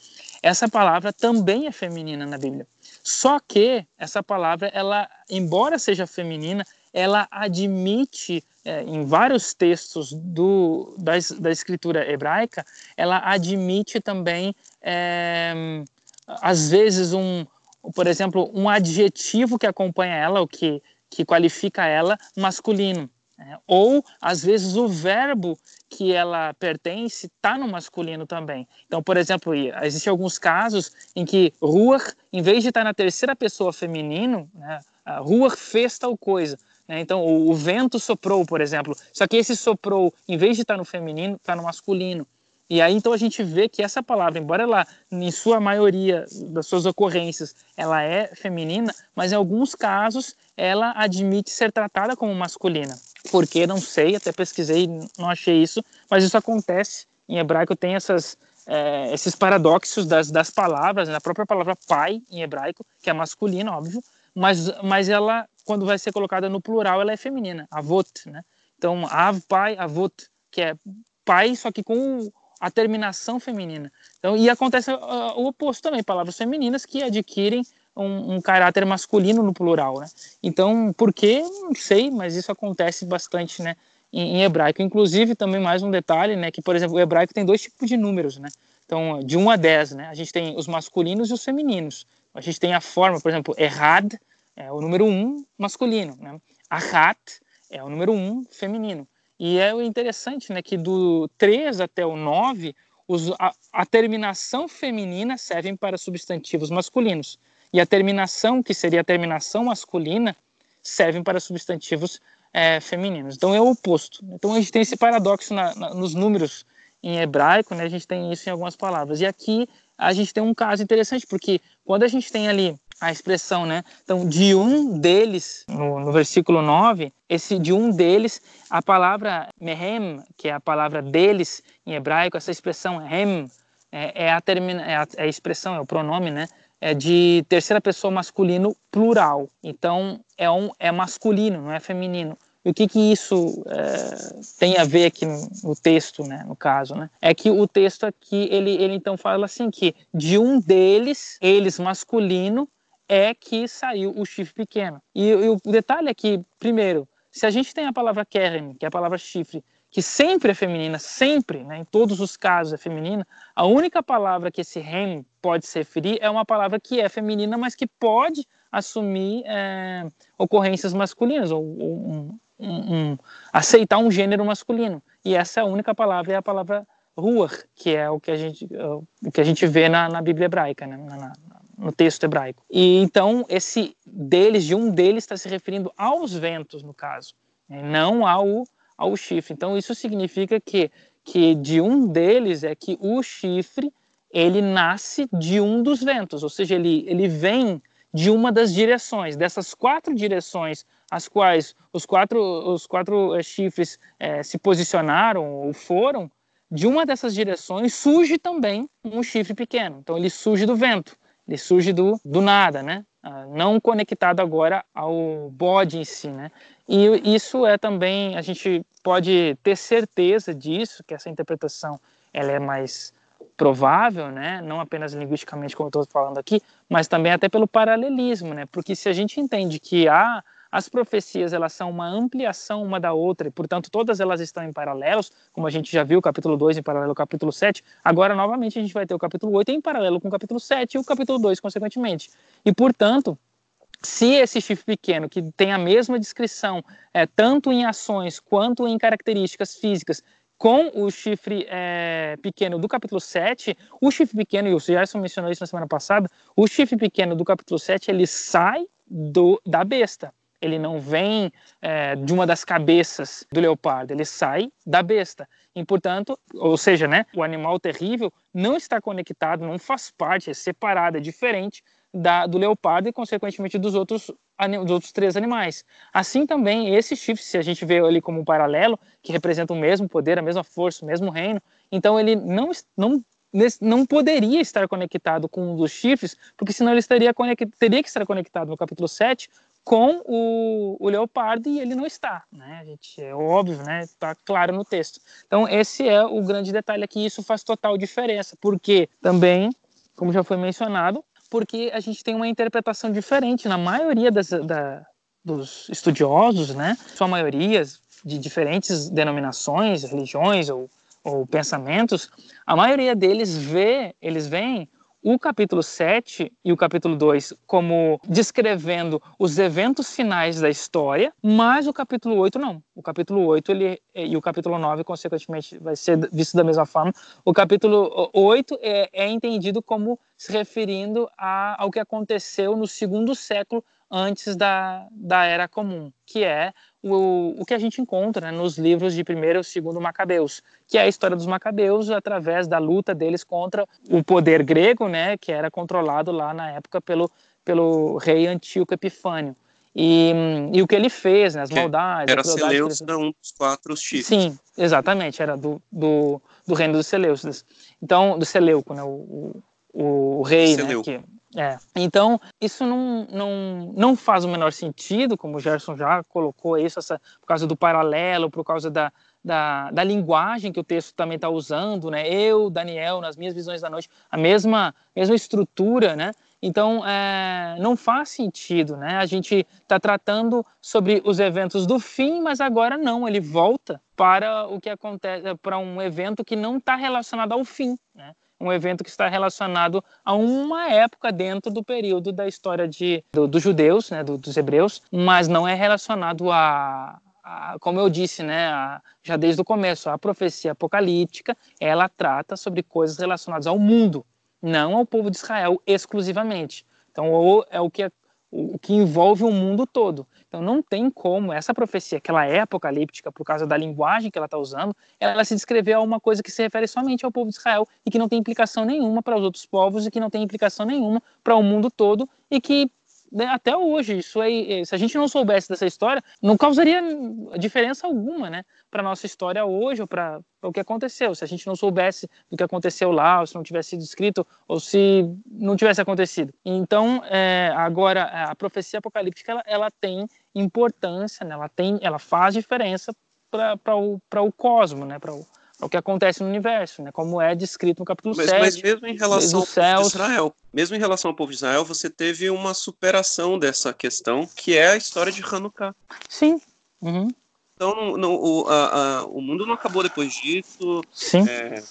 Speaker 3: essa palavra também é feminina na Bíblia. Só que essa palavra, ela, embora seja feminina, ela admite é, em vários textos do, da, da, escritura hebraica, ela admite também, é, às vezes, um, por exemplo, um adjetivo que acompanha ela, o que, que qualifica ela, masculino. Né? Ou, às vezes, o verbo que ela pertence está no masculino também. Então, por exemplo, existem alguns casos em que Ruach, em vez de estar na terceira pessoa feminino, né, Ruach fez tal coisa. Né? Então, o, o, vento soprou, por exemplo. Só que esse soprou, em vez de estar no feminino, está no masculino. E aí, então, a gente vê que essa palavra, embora ela, em sua maioria das suas ocorrências, ela é feminina, mas em alguns casos ela admite ser tratada como masculina. Por que? Não sei, até pesquisei, não achei isso, mas isso acontece. Em hebraico tem essas, é, esses paradoxos das, das palavras, na própria palavra pai, em hebraico, que é masculina, óbvio, mas, mas ela, quando vai ser colocada no plural, ela é feminina, avot, né? Então, av, pai, avot, que é pai, só que com a terminação feminina. Então, e acontece uh, o oposto também, palavras femininas que adquirem um, um, caráter masculino no plural, né? Então, por que? Não sei, mas isso acontece bastante, né? Em, em, hebraico. Inclusive, também mais um detalhe, né? Que, por exemplo, o hebraico tem dois tipos de números, né? Então, de 1 a 10, né? A gente tem os masculinos e os femininos. A gente tem a forma, por exemplo, errad é o número 1 masculino, né? Ahat é o número 1 feminino. E é interessante né, que do 3 até o 9, os, a, a terminação feminina servem para substantivos masculinos. E a terminação, que seria a terminação masculina, servem para substantivos é, femininos. Então é o oposto. Então a gente tem esse paradoxo na, na, nos números em hebraico, né? A gente tem isso em algumas palavras. E aqui a gente tem um caso interessante, porque quando a gente tem ali a expressão, né? Então, de um deles, no, no, versículo 9, esse de um deles, a palavra mehem, que é a palavra deles em hebraico, essa expressão hem, é, é, a, termina, é, a, é a expressão, é o pronome, né? É de terceira pessoa masculino plural. Então, é, um, é masculino, não é feminino. E o que, que isso é, tem a ver aqui no, no, texto, né, no caso, né? É que o texto aqui, ele, ele então fala assim que de um deles, eles masculino, é que saiu o chifre pequeno. E, e o detalhe é que, primeiro, se a gente tem a palavra keren, que é a palavra chifre, que sempre é feminina, sempre, né, em todos os casos é feminina, a única palavra que esse rem pode se referir é uma palavra que é feminina, mas que pode assumir é, ocorrências masculinas, ou, ou um, um, um, aceitar um gênero masculino. E essa é a única palavra, é a palavra ruach, que é o que a gente, o que a gente vê na, na Bíblia hebraica, né, na, no texto hebraico. E então esse deles, de um deles, está se referindo aos ventos, no caso, né? não ao, ao chifre. Então isso significa que, que de um deles é que o chifre ele nasce de um dos ventos, ou seja, ele, ele vem de uma das direções, dessas quatro direções as quais os quatro, os quatro eh, chifres é, se posicionaram ou foram, de uma dessas direções surge também um chifre pequeno. Então ele surge do vento. Ele surge do, do nada, né? Ah, não conectado agora ao bode em si, né? E isso é também, a gente pode ter certeza disso, que essa interpretação ela é mais provável, né? Não apenas linguisticamente, como eu estou falando aqui, mas também até pelo paralelismo, né? Porque se a gente entende que há as profecias elas são uma ampliação uma da outra e, portanto, todas elas estão em paralelos, como a gente já viu capítulo 2 em paralelo ao capítulo 7. Agora, novamente, a gente vai ter o capítulo 8 em paralelo com o capítulo 7 e o capítulo 2, consequentemente. E, portanto, se esse chifre pequeno, que tem a mesma descrição, é, tanto em ações quanto em características físicas, com o chifre é, pequeno do capítulo 7, o chifre pequeno, e o Gerson mencionou isso na semana passada, o chifre pequeno do capítulo 7, ele sai do, da besta ele não vem é, de uma das cabeças do leopardo, ele sai da besta. E, portanto, ou seja, né, o animal terrível não está conectado, não faz parte, é separado, é diferente da, do leopardo e, consequentemente, dos outros, dos outros três animais. Assim também, esse chifre, se a gente vê ele como um paralelo, que representa o mesmo poder, a mesma força, o mesmo reino, então ele não, não não poderia estar conectado com um dos chifres, porque senão ele estaria teria que estar conectado no capítulo 7 com o, o leopardo e ele não está, né? A gente é óbvio, né? Está claro no texto. Então esse é o grande detalhe aqui. Isso faz total diferença, porque também, como já foi mencionado, porque a gente tem uma interpretação diferente na maioria das, da, dos estudiosos, né? Sua maioria de diferentes denominações, religiões ou, ou pensamentos, a maioria deles vê, eles veem o capítulo 7 e o capítulo 2 como descrevendo os eventos finais da história, mas o capítulo 8 não. O capítulo 8 ele, e o capítulo 9, consequentemente, vai ser visto da mesma forma. O capítulo 8 é, é entendido como se referindo a, ao que aconteceu no segundo século antes da, da Era Comum, que é o, o que a gente encontra né, nos livros de primeiro e segundo Macabeus, que é a história dos Macabeus através da luta deles contra o poder grego, né, que era controlado lá na época pelo, pelo rei Antíoco Epifânio. E, e o que ele fez, né, as maldades...
Speaker 4: Era Seleucida, um dos quatro chifres.
Speaker 3: Sim, exatamente, era do, do, do reino dos Seleucidas. Então, do Seleuco, né, o, o, o rei, né, que, é. Então, isso não, não, não faz o menor sentido, como o Gerson já colocou isso, essa, por causa do paralelo, por causa da, da, da linguagem que o texto também está usando, né? Eu, Daniel, nas minhas visões da noite, a mesma, mesma estrutura, né? Então, é, não faz sentido, né? A gente está tratando sobre os eventos do fim, mas agora não, ele volta para o que acontece, para um evento que não está relacionado ao fim, né? Um evento que está relacionado a uma época dentro do período da história de, do, dos judeus, né, do, dos hebreus, mas não é relacionado a, a, como eu disse, né, a, já desde o começo, a profecia apocalíptica, ela trata sobre coisas relacionadas ao mundo, não ao povo de Israel exclusivamente. Então, é o que, é, o que envolve o mundo todo. Então, não tem como essa profecia, que ela é apocalíptica por causa da linguagem que ela está usando, ela se descrever a uma coisa que se refere somente ao povo de Israel e que não tem implicação nenhuma para os outros povos e que não tem implicação nenhuma para o mundo todo e que né, até hoje, isso aí, se a gente não soubesse dessa história, não causaria diferença alguma, né, para nossa história hoje ou para o que aconteceu. Se a gente não soubesse do que aconteceu lá, ou se não tivesse sido escrito, ou se não tivesse acontecido. Então, é, agora a profecia apocalíptica ela, ela tem importância, né, ela tem, ela faz diferença para o, o cosmo, né, para o o que acontece no universo, né? Como é descrito no capítulo
Speaker 4: mas,
Speaker 3: 7.
Speaker 4: Mas mesmo em relação ao povo de Israel, mesmo em relação ao povo de Israel, você teve uma superação dessa questão, que é a história de Hanukkah.
Speaker 3: Sim. Uhum.
Speaker 4: Então, no, o, a, a, o mundo não acabou depois disso.
Speaker 3: Sim.
Speaker 4: É,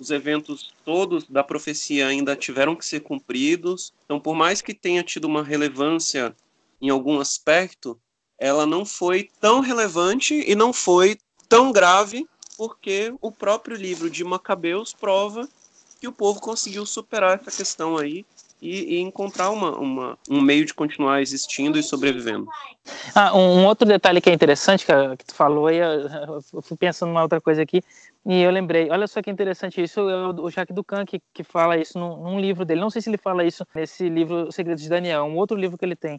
Speaker 4: os eventos todos da profecia ainda tiveram que ser cumpridos. Então, por mais que tenha tido uma relevância em algum aspecto, ela não foi tão relevante e não foi tão grave porque o próprio livro de Macabeus prova que o povo conseguiu superar essa questão aí e, e encontrar uma, uma, um meio de continuar existindo e sobrevivendo.
Speaker 3: Ah, um outro detalhe que é interessante que, que tu falou, eu, eu fui pensando numa outra coisa aqui, e eu lembrei, olha só que interessante isso, é o Jacques Ducan que, que fala isso num, num, livro dele, não sei se ele fala isso nesse livro Segredos de Daniel, um outro livro que ele tem,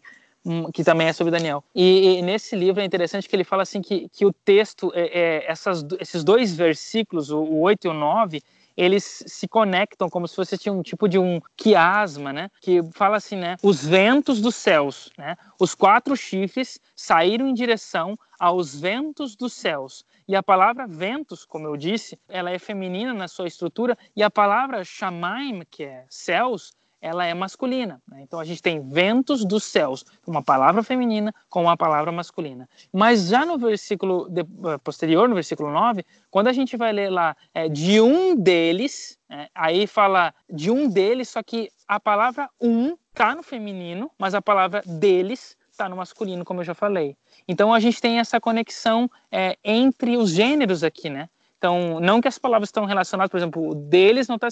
Speaker 3: que também é sobre Daniel. E, e, nesse livro é interessante que ele fala assim que, que o texto, é, é, essas, esses dois versículos, o, o 8 e o 9, eles se conectam como se fosse um tipo de um quiasma, né? Que fala assim, né? Os ventos dos céus, né? Os quatro chifres saíram em direção aos ventos dos céus. E a palavra ventos, como eu disse, ela é feminina na sua estrutura, e a palavra shamaim, que é céus, ela é masculina. Né? Então a gente tem ventos dos céus, uma palavra feminina com uma palavra masculina. Mas já no versículo de, eh, posterior, no versículo 9, quando a gente vai ler lá é, de um deles, é, aí fala de um deles, só que a palavra um está no feminino, mas a palavra deles está no masculino, como eu já falei. Então a gente tem essa conexão é, entre os gêneros aqui, né? Então, não que as palavras estão relacionadas, por exemplo, o deles não está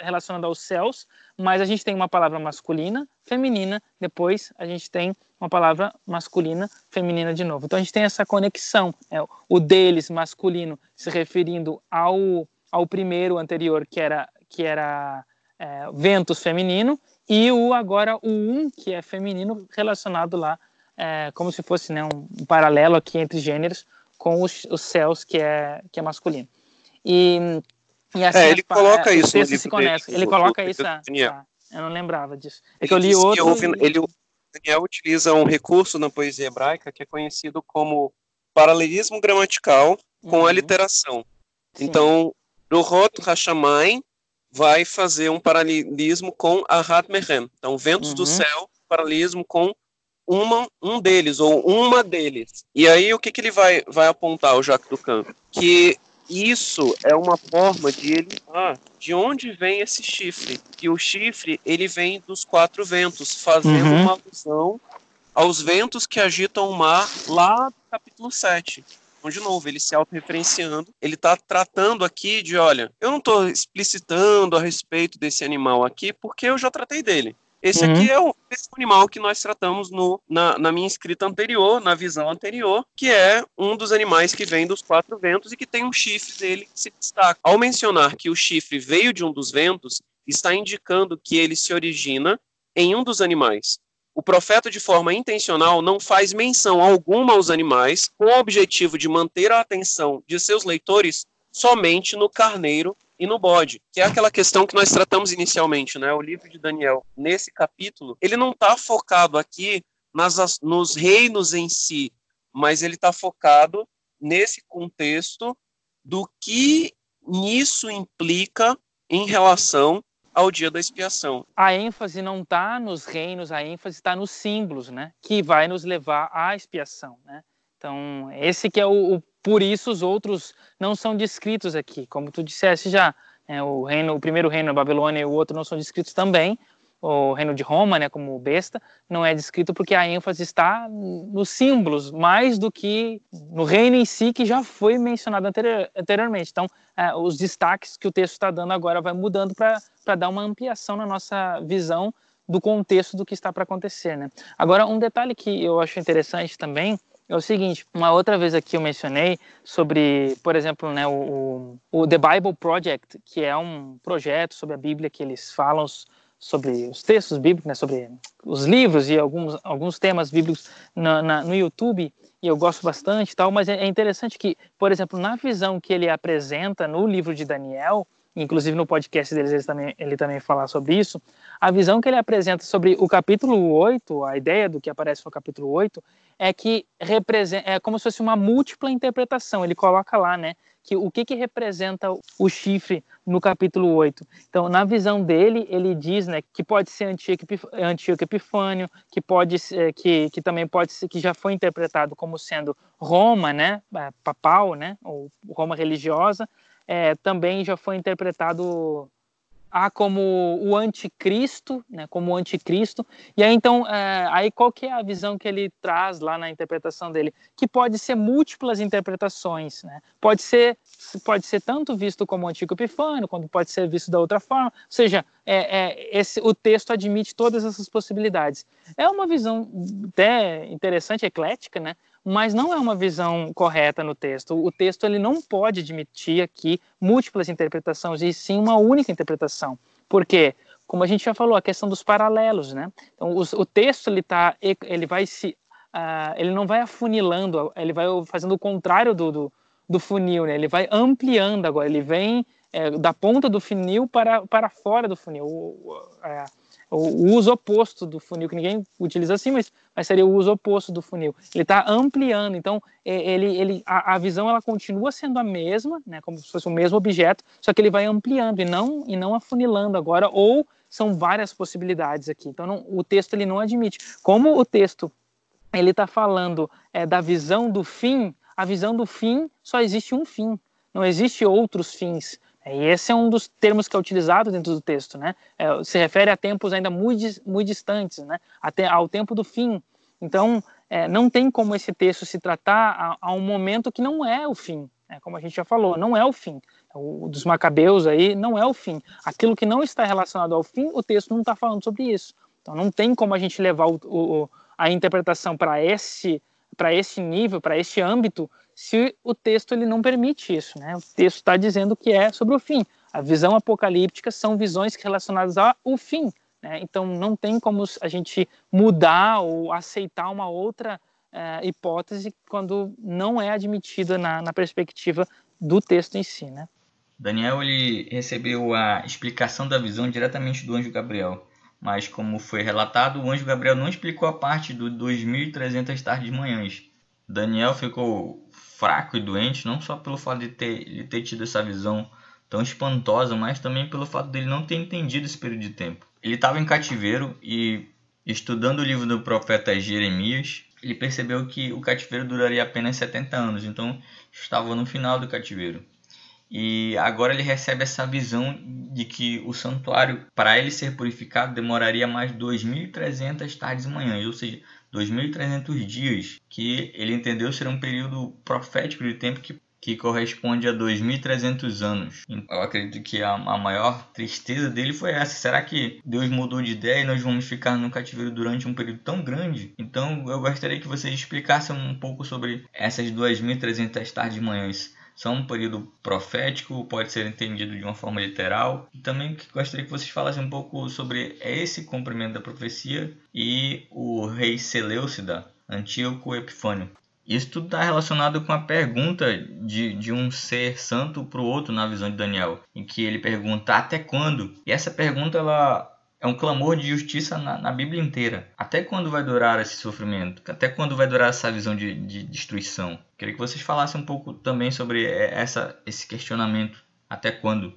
Speaker 3: relacionado aos céus, mas a gente tem uma palavra masculina, feminina, depois a gente tem uma palavra masculina, feminina de novo. Então, a gente tem essa conexão, é, o deles masculino se referindo ao, ao primeiro anterior, que era, que era é, ventos feminino, e o agora o um, que é feminino, relacionado lá, é, como se fosse né, um paralelo aqui entre gêneros, com os, os céus, que é, que é masculino. E,
Speaker 4: e assim, é, ele coloca
Speaker 3: é,
Speaker 4: isso no
Speaker 3: livro se. Dele, ele coloca isso. Ah, eu não lembrava disso. É que eu li outro. Houve,
Speaker 4: e... Ele, Daniel utiliza um recurso na poesia hebraica que é conhecido como paralelismo gramatical com uhum. aliteração. Sim. Então, Ruhot Hashamayim vai fazer um paralelismo com Ahat Mehem. Então, ventos uhum. do céu, paralelismo com uma, um deles, ou uma deles. E aí o que, que ele vai, vai apontar, o Jacques Ducan? Que isso é uma forma de ele ah, de onde vem esse chifre? Que o chifre ele vem dos quatro ventos, fazendo uhum. uma alusão aos ventos que agitam o mar lá do capítulo 7. Então, de novo, ele se autorreferenciando, ele está tratando aqui de, olha, eu não estou explicitando a respeito desse animal aqui, porque eu já tratei dele. Esse uhum. aqui é o animal que nós tratamos no, na, na, minha escrita anterior, na visão anterior, que é um dos animais que vem dos quatro ventos e que tem um chifre dele que se destaca. Ao mencionar que o chifre veio de um dos ventos, está indicando que ele se origina em um dos animais. O profeta, de forma intencional, não faz menção alguma aos animais, com o objetivo de manter a atenção de seus leitores somente no carneiro e no bode, que é aquela questão que nós tratamos inicialmente, né? O livro de Daniel, nesse capítulo, ele não está focado aqui nas, nos reinos em si, mas ele está focado nesse contexto do que nisso implica em relação ao dia da expiação.
Speaker 3: A ênfase não está nos reinos, a ênfase está nos símbolos, né? Que vai nos levar à expiação, né? Então, esse que é o, o por isso os outros não são descritos aqui, como tu disseste já. É, o reino, o primeiro reino, a Babilônia, e o outro não são descritos também, o reino de Roma, né, como besta, não é descrito porque a ênfase está nos símbolos, mais do que no reino em si, que já foi mencionado anterior, anteriormente. Então, é, os destaques que o texto está dando agora vai mudando para dar uma ampliação na nossa visão do contexto do que está para acontecer. Né? Agora, um detalhe que eu acho interessante também é o seguinte, uma outra vez aqui eu mencionei sobre, por exemplo, né, o, o, The Bible Project, que é um projeto sobre a Bíblia que eles falam sobre os textos bíblicos, né, sobre os livros e alguns, alguns temas bíblicos na, na, no YouTube, e eu gosto bastante tal, mas é, é interessante que, por exemplo, na visão que ele apresenta no livro de Daniel, inclusive no podcast deles ele também, ele também fala sobre isso, a visão que ele apresenta sobre o capítulo 8, a ideia do que aparece no capítulo 8, é que representa, é como se fosse uma múltipla interpretação. Ele coloca lá, né, que o que, que representa o chifre no capítulo 8. Então, na visão dele, ele diz, né, que pode ser Antíoco Epifânio, que pode ser, que, que também pode ser que já foi interpretado como sendo Roma, né, é, papal, né, ou Roma religiosa, é, também já foi interpretado há como o anticristo, né, como o anticristo. E aí então, é, aí qual que é a visão que ele traz lá na interpretação dele? Que pode ser múltiplas interpretações, né? Pode ser pode ser tanto visto como antigo epifânio, quanto pode ser visto da outra forma. Ou seja, é, é, esse, o texto admite todas essas possibilidades. É uma visão até interessante, eclética, né? Mas não é uma visão correta no texto. O texto ele não pode admitir aqui múltiplas interpretações e sim uma única interpretação. Por quê? Como a gente já falou, a questão dos paralelos, né? Então, o texto ele tá, ele vai se, uh, ele não vai afunilando, ele vai fazendo o contrário do, do, do funil, né? Ele vai ampliando agora, ele vem é, da ponta do funil para, para fora do funil. O, é, o uso oposto do funil, que ninguém utiliza assim, mas, mas seria o uso oposto do funil. Ele está ampliando, então é, ele, ele, a, a, visão ela continua sendo a mesma, né, como se fosse o mesmo objeto, só que ele vai ampliando e não, e não afunilando agora, ou são várias possibilidades aqui. Então não, o texto ele não admite. Como o texto ele está falando é, da visão do fim, a visão do fim só existe um fim, não existe outros fins. E esse é um dos termos que é utilizado dentro do texto, né? É, se refere a tempos ainda muito, muito distantes, né? Até ao tempo do fim. Então, é, não tem como esse texto se tratar a, a, um momento que não é o fim, né? como a gente já falou, não é o fim. O dos macabeus aí não é o fim. Aquilo que não está relacionado ao fim, o texto não está falando sobre isso. Então, não tem como a gente levar o, o, a interpretação para esse para esse nível, para este âmbito, se o texto ele não permite isso, né? O texto está dizendo que é sobre o fim. A visão apocalíptica são visões relacionadas ao fim, né? Então não tem como a gente mudar ou aceitar uma outra uh, hipótese quando não é admitida na, na perspectiva do texto em si, né?
Speaker 1: Daniel ele recebeu a explicação da visão diretamente do anjo Gabriel, mas como foi relatado, o anjo Gabriel não explicou a parte do 2300 tardes manhãs. Daniel ficou fraco e doente, não só pelo fato de ter, de ter tido essa visão tão espantosa, mas também pelo fato dele não ter entendido esse período de tempo. Ele estava em cativeiro e, estudando o livro do profeta Jeremias, ele percebeu que o cativeiro duraria apenas 70 anos, então estava no final do cativeiro. E agora ele recebe essa visão de que o santuário, para ele ser purificado, demoraria mais 2.300 tardes e manhãs, ou seja, 2.300 dias, que ele entendeu ser um período profético de tempo que, que corresponde a 2.300 anos. Eu acredito que a, a maior tristeza dele foi essa. Será que Deus mudou de ideia e nós vamos ficar no cativeiro durante um período tão grande? Então eu gostaria que vocês explicassem um pouco sobre essas 2.300 tardes de manhãs são um período profético, pode ser entendido de uma forma literal. E também gostaria que vocês falassem um pouco sobre esse cumprimento da profecia e o rei Seleucida, Antíoco Epifânio. Isso tudo está relacionado com a pergunta de, de um ser santo para o outro na visão de Daniel, em que ele pergunta até quando? E essa pergunta ela é um clamor de justiça na, na, Bíblia inteira. Até quando vai durar esse sofrimento? Até quando vai durar essa visão de, de destruição? Queria que vocês falassem um pouco também sobre essa, esse questionamento. Até quando?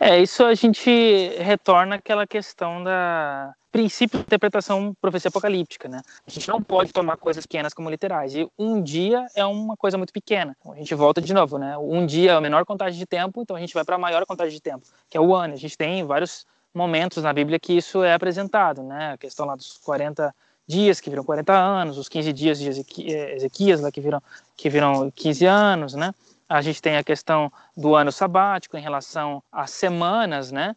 Speaker 3: É, isso a gente retorna àquela questão da princípio de interpretação profecia apocalíptica, né? A gente não pode tomar coisas pequenas como literais. E um dia é uma coisa muito pequena. A gente volta de novo, né? Um dia é a menor contagem de tempo, então a gente vai para a maior contagem de tempo, que é o ano. A gente tem vários momentos na Bíblia que isso é apresentado, né? A questão lá dos 40 dias que viram 40 anos, os 15 dias de eh, Ezequias lá que viram que viram 15 anos, né? A gente tem a questão do ano sabático em relação às semanas, né?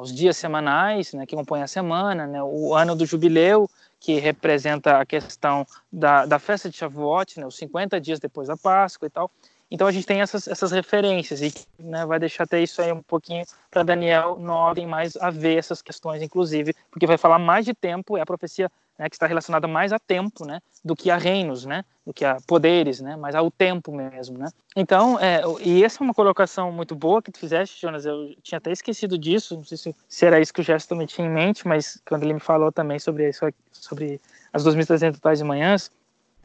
Speaker 3: Os dias semanais, né, que compõem a semana, né? O ano do jubileu, que representa a questão da, da festa de Shavuot, né, os 50 dias depois da Páscoa e tal. Então a gente tem essas, essas referências e né, vai deixar até isso aí um pouquinho para Daniel não ordem mais a ver essas questões, inclusive, porque vai falar mais de tempo, é a profecia né, que está relacionada mais a tempo, né, do que a reinos, né, do que a poderes, né, mas ao tempo mesmo, né. Então, é, e essa é uma colocação muito boa que tu fizeste, Jonas, eu tinha até esquecido disso, não sei se, se era isso que o Gerson também tinha em mente, mas quando ele me falou também sobre isso, sobre as 2.300 tais de manhãs,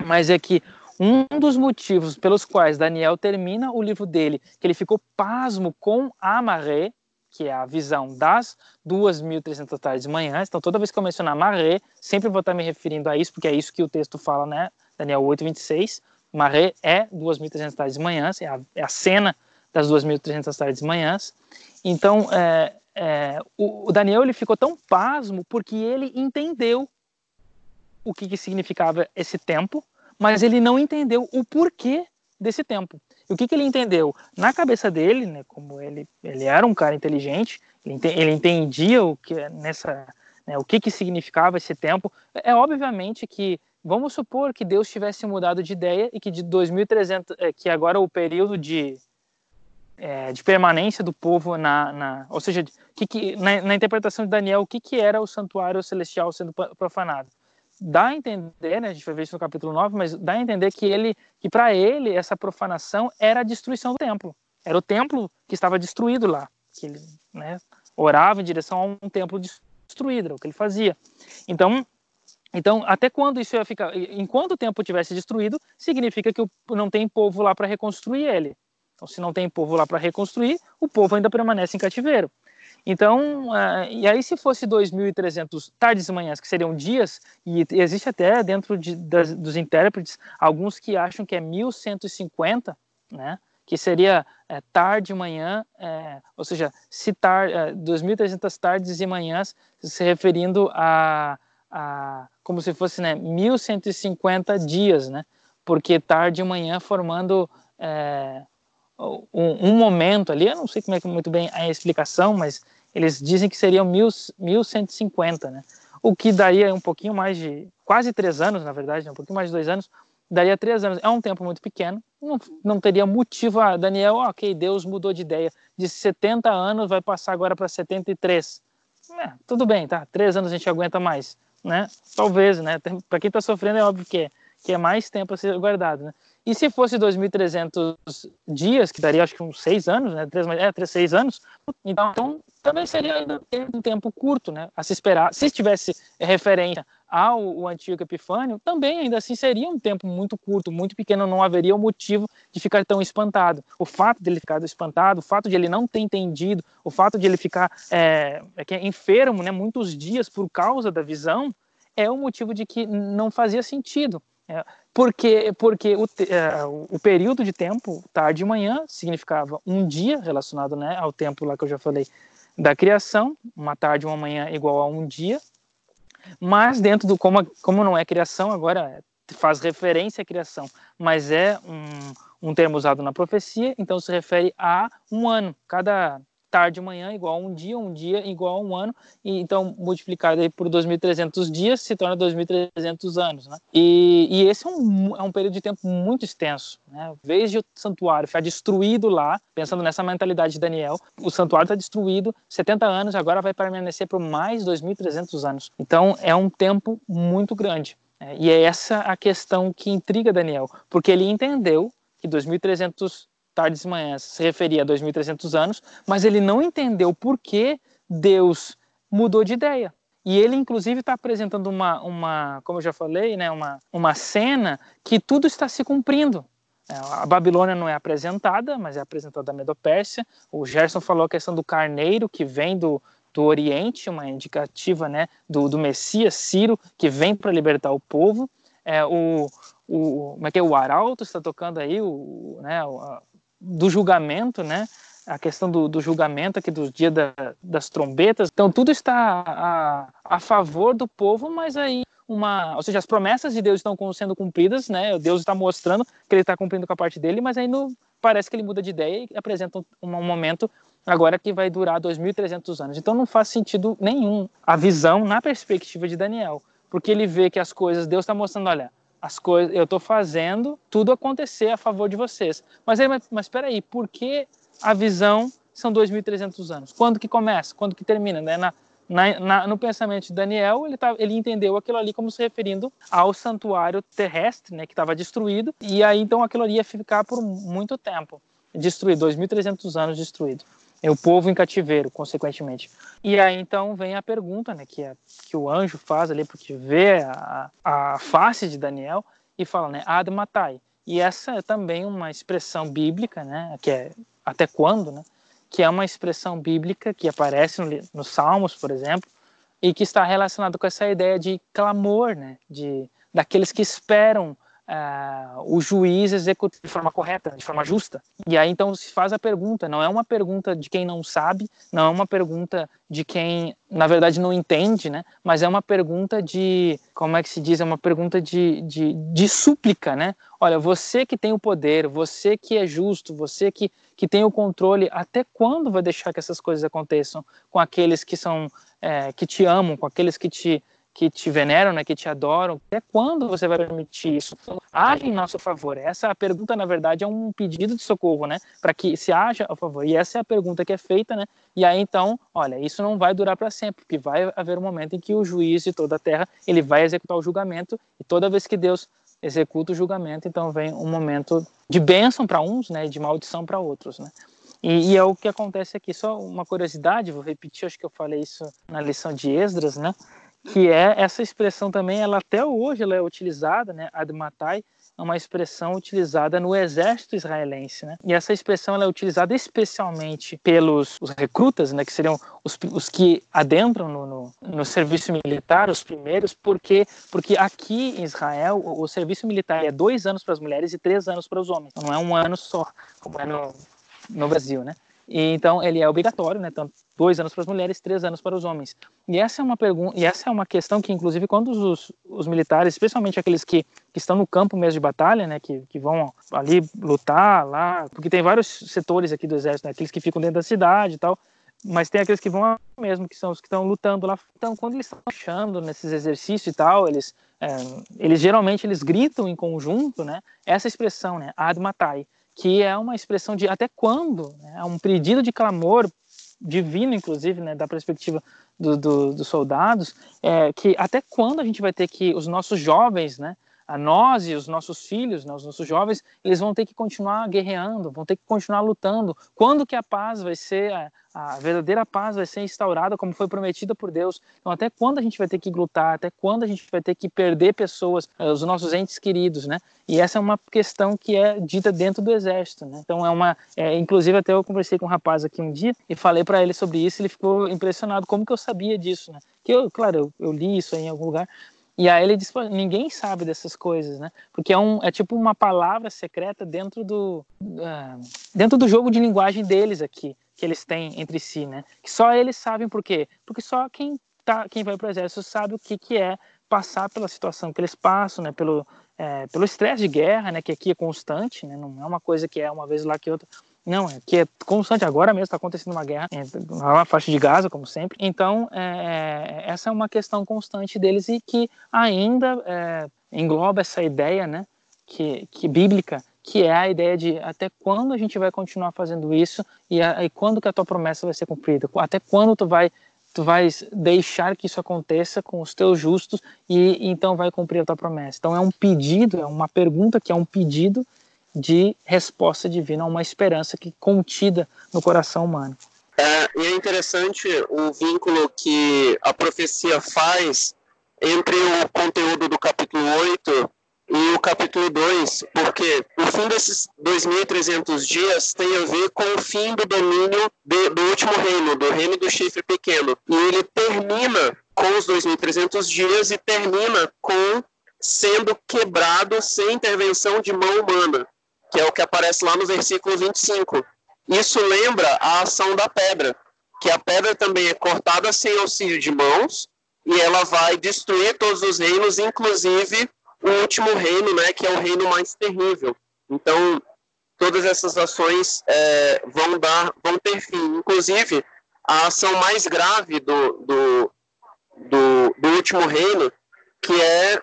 Speaker 3: mas é que um dos motivos pelos quais Daniel termina o livro dele, que ele ficou pasmo com Amaré, que é a visão das 2.300 tardes de manhã. Então, toda vez que eu mencionar Maré, sempre vou estar me referindo a isso, porque é isso que o texto fala, né? Daniel 8, 26. Maré é 2.300 tardes de manhã, é a, é a cena das 2.300 tardes de manhã. Então, é, é, o, o, Daniel ele ficou tão pasmo porque ele entendeu o que, que significava esse tempo, mas ele não entendeu o porquê desse tempo. E o que, que ele entendeu? Na cabeça dele, né, como ele, ele era um cara inteligente, ele, ente, ele entendia o que nessa né, o que, que significava esse tempo. É obviamente que vamos supor que Deus tivesse mudado de ideia e que de 2300, é, que agora o período de é, de permanência do povo na, na ou seja, que, que na, na, interpretação de Daniel, o que, que era o santuário celestial sendo profanado? Dá a entender, né, a gente vai ver isso no capítulo 9, mas dá a entender que ele que para ele essa profanação era a destruição do templo. Era o templo que estava destruído lá, que ele, né, orava em direção a um templo destruído, era o que ele fazia. Então, então, até quando isso ia ficar, enquanto o templo tivesse destruído, significa que não tem povo lá para reconstruir ele. Então, se não tem povo lá para reconstruir, o povo ainda permanece em cativeiro. Então, uh, e aí se fosse 2.300 tardes e manhãs, que seriam dias, e existe até dentro de, das, dos intérpretes alguns que acham que é 1.150, né? que seria é, tarde e manhã, é, ou seja, citar é, 2.300 tardes e manhãs, se referindo a, a como se fosse né, 1.150 dias, né? porque tarde e manhã formando é, um, um, momento ali, eu não sei como é que muito bem a explicação, mas eles dizem que seriam 1150, né? O que daria um pouquinho mais de, quase três anos, na verdade, né? um pouquinho mais de dois anos, daria três anos. É um tempo muito pequeno, não, não teria motivo a Daniel, ok, Deus mudou de ideia, de 70 anos vai passar agora para 73. É, tudo bem, tá? Três anos a gente aguenta mais, né? Talvez, né? Para quem está sofrendo é óbvio que é, que é mais tempo a ser guardado, né? E se fosse 2.300 dias, que daria acho que uns seis anos, né? Três, é, três, seis anos, então, então também seria ainda um tempo curto, né? A se esperar. Se tivesse referência ao antigo Epifânio, também ainda assim seria um tempo muito curto, muito pequeno, não haveria um motivo de ficar tão espantado. O fato de ele ficar espantado, o fato de ele não ter entendido, o fato de ele ficar é, é enfermo, né? Muitos dias por causa da visão, é o motivo de que não fazia sentido. É, porque porque o, é, o período de tempo, tarde e manhã, significava um dia relacionado né, ao tempo lá que eu já falei da criação, uma tarde e uma manhã igual a um dia, mas dentro do como, como não é criação, agora faz referência à criação, mas é um, um termo usado na profecia, então se refere a um ano. Cada tarde manhã igual a um dia, um dia igual a um ano, e então multiplicado aí por 2.300 dias se torna 2.300 anos, né? E, e esse é um, é um período de tempo muito extenso, né? Vez de o santuário ficar destruído lá, pensando nessa mentalidade de Daniel, o santuário está destruído, 70 anos, agora vai permanecer por mais 2.300 anos. Então é um tempo muito grande. Né? E é essa a questão que intriga Daniel, porque ele entendeu que 2.300 tardes e manhãs se referia a 2.300 anos, mas ele não entendeu por que Deus mudou de ideia. E ele, inclusive, está apresentando uma, uma, como eu já falei, né, uma, uma cena que tudo está se cumprindo. É, a Babilônia não é apresentada, mas é apresentada a Medopérsia. O Gerson falou a questão do carneiro que vem do, do Oriente, uma indicativa né, do, do Messias Ciro, que vem para libertar o povo. É, o, o, como é que é? o arauto está tocando aí, o, né, do julgamento, né? a questão do, do julgamento aqui do dia da, das trombetas. Então, tudo está a, a favor do povo, mas aí uma, ou seja, as promessas de Deus estão sendo cumpridas, né? Deus está mostrando que ele está cumprindo com a parte dele, mas aí no, parece que ele muda de ideia e apresenta um, um momento agora que vai durar 2.300 anos. Então não faz sentido nenhum a visão na perspectiva de Daniel, porque ele vê que as coisas, Deus está mostrando, olha, as coisas, eu estou fazendo tudo acontecer a favor de vocês. Mas aí, mas, mas espera aí, por que a visão são 2.300 anos? Quando que começa? Quando que termina? Né? Na, na, na, no pensamento de Daniel, ele, tá, ele entendeu aquilo ali como se referindo ao santuário terrestre, né, que estava destruído, e aí então aquilo ali ia ficar por muito tempo destruído, 2.300 anos destruído. É o povo em cativeiro, consequentemente. E aí então vem a pergunta, né, que, é, que o anjo faz ali, porque vê a, a face de Daniel e fala, né, Ad Matai. E essa é também uma expressão bíblica, né, que é até quando, né, que é uma expressão bíblica que aparece nos no Salmos, por exemplo, e que está relacionado com essa ideia de clamor, né, de daqueles que esperam uh, o juiz executar de forma correta, de forma justa. E aí então se faz a pergunta, não é uma pergunta de quem não sabe, não é uma pergunta de quem na verdade não entende, né? Mas é uma pergunta de, como é que se diz, é uma pergunta de, de, de súplica, né? Olha, você que tem o poder, você que é justo, você que, que tem o controle, até quando vai deixar que essas coisas aconteçam com aqueles que são é, que te amam, com aqueles que te que te veneram, né, que te adoram, até quando você vai permitir isso? Age em nosso favor. Essa pergunta, na verdade, é um pedido de socorro, né, para que se haja a favor. E essa é a pergunta que é feita, né? E aí então, olha, isso não vai durar para sempre, porque vai haver um momento em que o juiz de toda a terra ele vai executar o julgamento e toda vez que Deus executa o julgamento, então vem um momento de bênção para uns, né, de maldição para outros, né? E, e, é o que acontece aqui. Só uma curiosidade, vou repetir, acho que eu falei isso na lição de Esdras, né? Que é essa expressão também, ela até hoje ela é utilizada, né, admatai, é uma expressão utilizada no exército israelense, né? E essa expressão ela é utilizada especialmente pelos os recrutas, né, que seriam os, os que adentram no, no, no, serviço militar, os primeiros, porque porque aqui em Israel o, o serviço militar é dois anos para as mulheres e três anos para os homens, não é um ano só, como é no, no Brasil, né? E, então ele é obrigatório, né? Tanto dois anos para as mulheres, três anos para os homens. E essa é uma pergunta, e essa é uma questão que, inclusive, quando os, os militares, especialmente aqueles que, que estão no campo mesmo de batalha, né? Que, que vão ali lutar lá, porque tem vários setores aqui do exército, né, aqueles que ficam dentro da cidade e tal, mas tem aqueles que vão mesmo, que são os que estão lutando lá. Então, quando eles estão achando nesses exercícios e tal, eles, é, eles geralmente eles gritam em conjunto, né? Essa expressão, né? Ad matai que é uma expressão de até quando, né? é um pedido de clamor divino, inclusive, né, da perspectiva do, do, dos soldados, é, que até quando a gente vai ter que os nossos jovens, né, a nós e os nossos filhos, né, os nossos jovens, eles vão ter que continuar guerreando, vão ter que continuar lutando. Quando que a paz vai ser, a, a verdadeira paz vai ser instaurada como foi prometida por Deus? Então, até quando a gente vai ter que lutar? Até quando a gente vai ter que perder pessoas, eh, os nossos entes queridos, né? E essa é uma questão que é dita dentro do exército, né? Então, é uma, é, inclusive até eu conversei com um rapaz aqui um dia e falei para ele sobre isso, ele ficou impressionado como que eu sabia disso, né? Que eu, claro, eu, eu li isso em algum lugar, e aí ele diz, ninguém sabe dessas coisas, né? Porque é, um, é tipo uma palavra secreta dentro do, uh, dentro do jogo de linguagem deles aqui, que eles têm entre si, né? Que só eles sabem por quê? Porque só quem, tá, quem vai para o exército sabe o que, que é passar pela situação que eles passam, né? Pelo é, pelo estresse de guerra, né? Que aqui é constante, né? Não é uma coisa que é uma vez lá que outra. Não, é que é constante agora mesmo, está acontecendo uma guerra na faixa de Gaza, como sempre. Então, é, é, essa é uma questão constante deles e que ainda é, engloba essa ideia, né, que, que bíblica, que é a ideia de até quando a gente vai continuar fazendo isso e, a, e quando que a tua promessa vai ser cumprida, até quando tu vai tu vais deixar que isso aconteça com os teus justos e então vai cumprir a tua promessa. Então é um pedido, é uma pergunta que é um pedido de resposta divina, uma esperança que contida no coração humano.
Speaker 4: É, e é interessante o vínculo que a profecia faz entre o conteúdo do capítulo 8 e o capítulo 2, porque o fim desses 2.300 dias tem a ver com o fim do domínio de, do último reino, do reino do chifre pequeno. E ele termina com os 2.300 dias e termina com sendo quebrado sem intervenção de mão humana que é o que aparece lá no versículo 25. isso lembra a ação da pedra, que a pedra também é cortada sem auxílio de mãos e ela vai destruir todos os reinos, inclusive o último reino, né, que é o reino mais terrível. Então, todas essas ações é, vão dar, vão ter fim. Inclusive, a ação mais grave do, do, do, do último reino, que é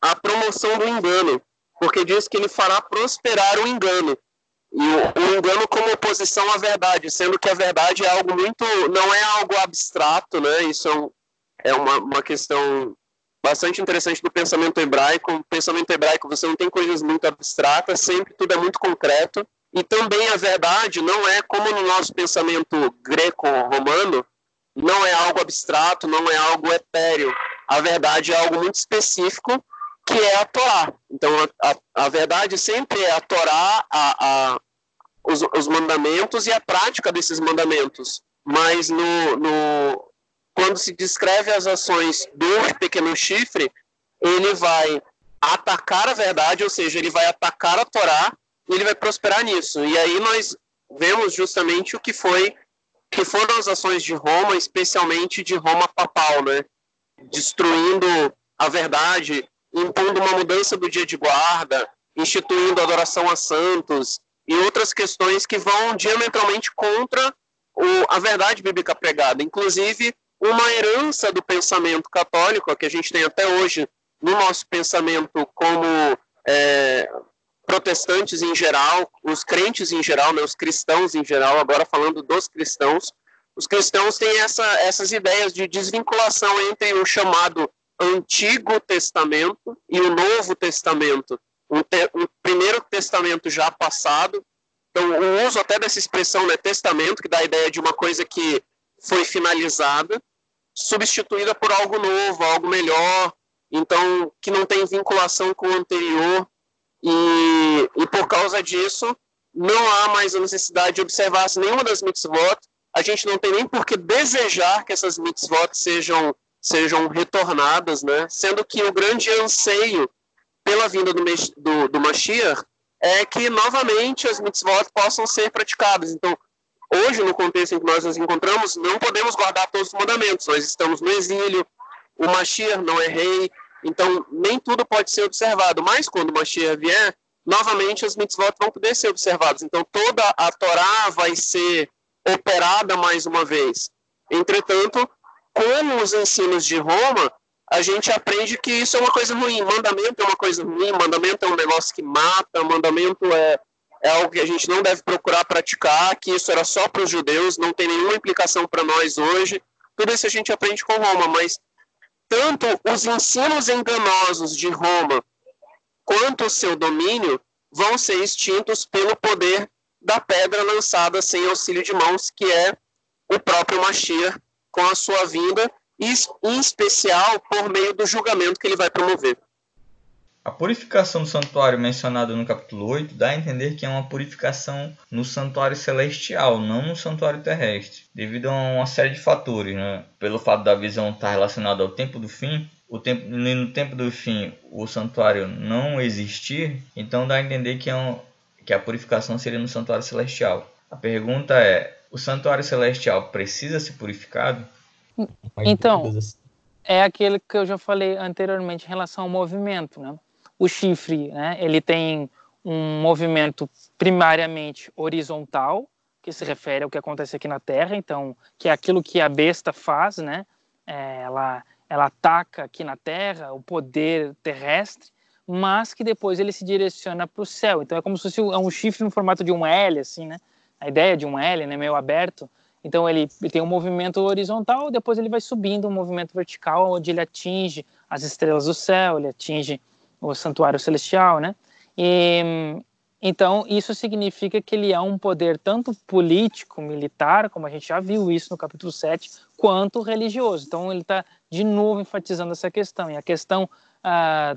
Speaker 4: a promoção do engano, porque diz que ele fará prosperar o engano. E o, engano como oposição à verdade, sendo que a verdade é algo muito. não é algo abstrato, né? Isso é, um, é uma, uma questão bastante interessante do pensamento hebraico. O pensamento hebraico você não tem coisas muito abstratas, sempre tudo é muito concreto. E também a verdade não é como no nosso pensamento greco-romano, não é algo abstrato, não é algo etéreo. A verdade é algo muito específico que é a Torá. Então, a, a, a verdade sempre é a Torá, a, a, os, os, mandamentos e a prática desses mandamentos. Mas no, no, quando se descreve as ações do pequeno chifre, ele vai atacar a verdade, ou seja, ele vai atacar a Torá e ele vai prosperar nisso. E aí nós vemos justamente o que foi que foram as ações de Roma, especialmente de Roma papal, né? Destruindo a verdade, impondo uma mudança do dia de guarda, instituindo adoração a santos e outras questões que vão diametralmente contra o, a verdade bíblica pregada. Inclusive, uma herança do pensamento católico, que a gente tem até hoje no nosso pensamento como é, protestantes em geral, os crentes em geral, né, os cristãos em geral, agora falando dos cristãos, os cristãos têm essa, essas ideias de desvinculação entre o chamado Antigo Testamento e o Novo Testamento. Um, te, um Primeiro Testamento já passado. Então, o uso até dessa expressão, né, testamento, que dá a ideia de uma coisa que foi finalizada, substituída por algo novo, algo melhor, então, que não tem vinculação com o anterior. E, e por causa disso, não há mais a necessidade de observar nenhuma das mitzvot. A gente não tem nem por que desejar que essas mitzvot sejam sejam retornadas, né? Sendo que o grande anseio pela vinda do, do, do Mashiach é que novamente as mitzvot possam ser praticadas. Então, hoje, no contexto em que nós nos encontramos, não podemos guardar todos os mandamentos. Nós estamos no exílio, o Mashiach não é rei, então nem tudo pode ser observado. Mas quando o Mashiach vier, novamente as mitzvot vão poder ser observadas. Então toda a Torá vai ser operada mais uma vez. Entretanto, com os ensinos de Roma, a gente aprende que isso é uma coisa ruim. Mandamento é uma coisa ruim, mandamento é um negócio que mata, mandamento é, é algo que a gente não deve procurar praticar, que isso era só para os judeus, não tem nenhuma implicação para nós hoje. Tudo isso a gente aprende com Roma, mas tanto os ensinos enganosos de Roma quanto o seu domínio vão ser extintos pelo poder da pedra lançada sem auxílio de mãos, que é o próprio Mashiach, com a sua vinda, e em especial por meio do julgamento que ele vai promover.
Speaker 1: A purificação do santuário mencionada no capítulo 8 dá a entender que é uma purificação no santuário celestial, não no santuário terrestre, devido a uma série de fatores. Né? Pelo fato da visão estar relacionada ao tempo do fim, o tempo, no tempo do fim o santuário não existir, então dá a entender que, é um, que a purificação seria no santuário celestial. A pergunta é: o santuário celestial precisa ser purificado?
Speaker 3: Então, é aquele que eu já falei anteriormente em relação ao movimento, né? O chifre, né? Ele tem um movimento primariamente horizontal, que se refere ao que acontece aqui na Terra, então, que é aquilo que a besta faz, né? É, ela, ela ataca aqui na Terra o poder terrestre, mas que depois ele se direciona para o céu. Então é como se fosse um chifre no formato de um L, assim, né? A ideia de um L, né, meio aberto. Então ele, ele tem um movimento horizontal, depois ele vai subindo um movimento vertical, onde ele atinge as estrelas do céu, ele atinge o santuário celestial, né? E, então isso significa que ele é um poder tanto político, militar, como a gente já viu isso no capítulo 7, quanto religioso. Então ele está de novo enfatizando essa questão. E a questão ah,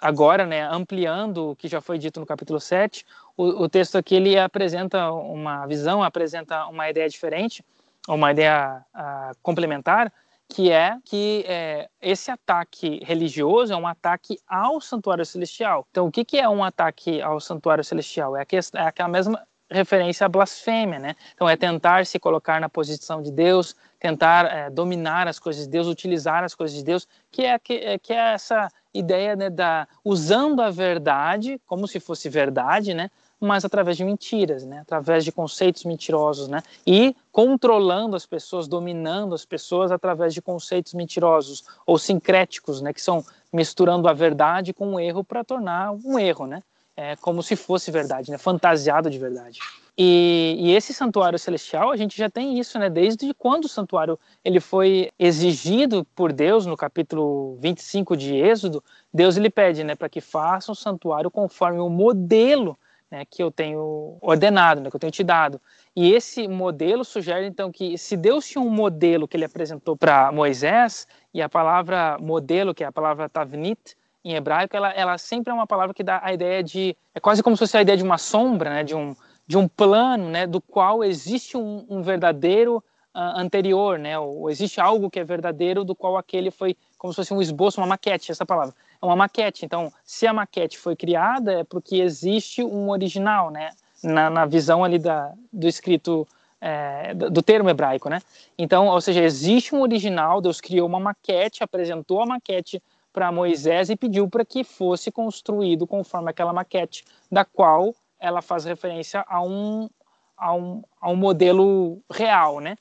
Speaker 3: agora, né, ampliando o que já foi dito no capítulo 7, o, texto aqui ele apresenta uma visão, apresenta uma ideia diferente, uma ideia uh, complementar, que é que é, esse ataque religioso é um ataque ao santuário celestial. Então, o que, que é um ataque ao santuário celestial? É, que, é aquela mesma referência à blasfêmia, né? Então é tentar se colocar na posição de Deus, tentar é, dominar as coisas de Deus, utilizar as coisas de Deus, que é que, é, que é essa ideia né, da usando a verdade como se fosse verdade, né? Mas através de mentiras, né? Através de conceitos mentirosos, né? E controlando as pessoas, dominando as pessoas através de conceitos mentirosos ou sincréticos, né? Que são misturando a verdade com o erro para tornar um erro, né? É como se fosse verdade, né? Fantasiado de verdade. E, e, esse santuário celestial, a gente já tem isso, né? Desde quando o santuário ele foi exigido por Deus, no capítulo 25 de Êxodo, Deus ele pede, né, para que faça um santuário conforme o modelo né, que eu tenho ordenado, né, que eu tenho te dado. E esse modelo sugere, então, que se Deus tinha um modelo que ele apresentou para Moisés, e a palavra modelo, que é a palavra tavnit, em hebraico, ela, ela sempre é uma palavra que dá a ideia de. É quase como se fosse a ideia de uma sombra, né, de um de um plano, né, do qual existe um, um verdadeiro uh, anterior, né, ou existe algo que é verdadeiro do qual aquele foi como se fosse um esboço, uma maquete, essa palavra. É uma maquete. Então, se a maquete foi criada, é porque existe um original, né, na, na visão ali da, do escrito é, do termo hebraico, né? Então, ou seja, existe um original. Deus criou uma maquete, apresentou a maquete para Moisés e pediu para que fosse construído conforme aquela maquete, da qual ela faz referência a um, a um, a um modelo real, né?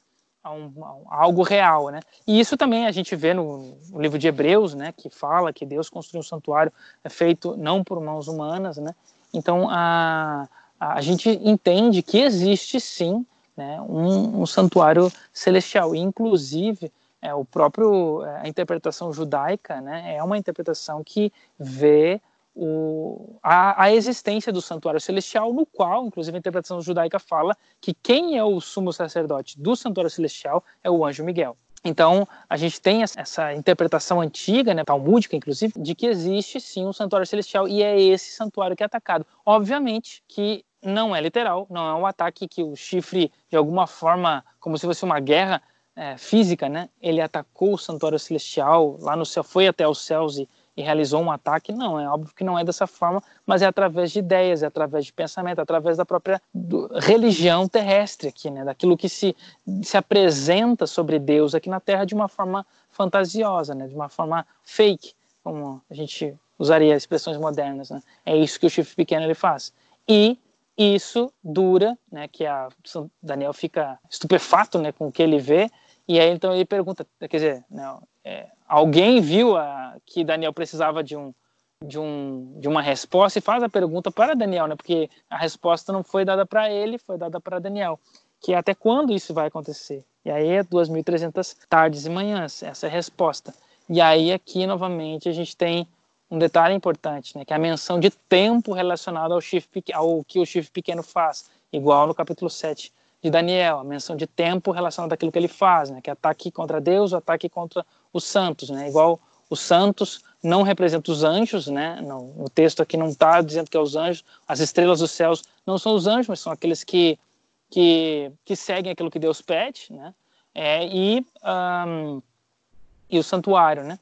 Speaker 3: A, um, a algo real, né? E isso também a gente vê no, no, livro de Hebreus, né? Que fala que Deus construiu um santuário feito não por mãos humanas, né? Então a, a gente entende que existe sim, né? Um, um santuário celestial, inclusive é, o próprio é, a interpretação judaica, né? É uma interpretação que vê o, a, a, existência do santuário celestial, no qual, inclusive, a interpretação judaica fala que quem é o sumo sacerdote do santuário celestial é o anjo Miguel. Então, a gente tem essa interpretação antiga, né, talmúdica, inclusive, de que existe sim um santuário celestial e é esse santuário que é atacado. Obviamente que não é literal, não é um ataque que o chifre, de alguma forma, como se fosse uma guerra é, física, né, ele atacou o santuário celestial lá no céu, foi até os céus e realizou um ataque. Não, é óbvio que não é dessa forma, mas é através de ideias, é através de pensamento, é através da própria religião terrestre aqui, né? Daquilo que se, se apresenta sobre Deus aqui na Terra de uma forma fantasiosa, né? De uma forma fake, como a gente usaria expressões modernas, né? É isso que o chifre pequeno ele faz. E isso dura, né? Que a Daniel fica estupefato, né? Com o que ele vê e aí então ele pergunta, quer dizer, né, é, alguém viu a, que Daniel precisava de um de, um, de uma resposta e faz a pergunta para Daniel, né? Porque a resposta não foi dada para ele, foi dada para Daniel. Que é até quando isso vai acontecer? E aí é 2.300 tardes e manhãs, essa é a resposta. E aí aqui novamente a gente tem um detalhe importante, né? Que é a menção de tempo relacionado ao, chifre, ao que o chifre pequeno faz, igual no capítulo 7 de Daniel, a menção de tempo relacionada àquilo que ele faz, né? Que é ataque contra Deus, ataque contra os santos, né? Igual os santos não representam os anjos, né? Não, o texto aqui não está dizendo que é os anjos, as estrelas dos céus não são os anjos, mas são aqueles que que, que seguem aquilo que Deus pede, né? É, e um, e o santuário, né?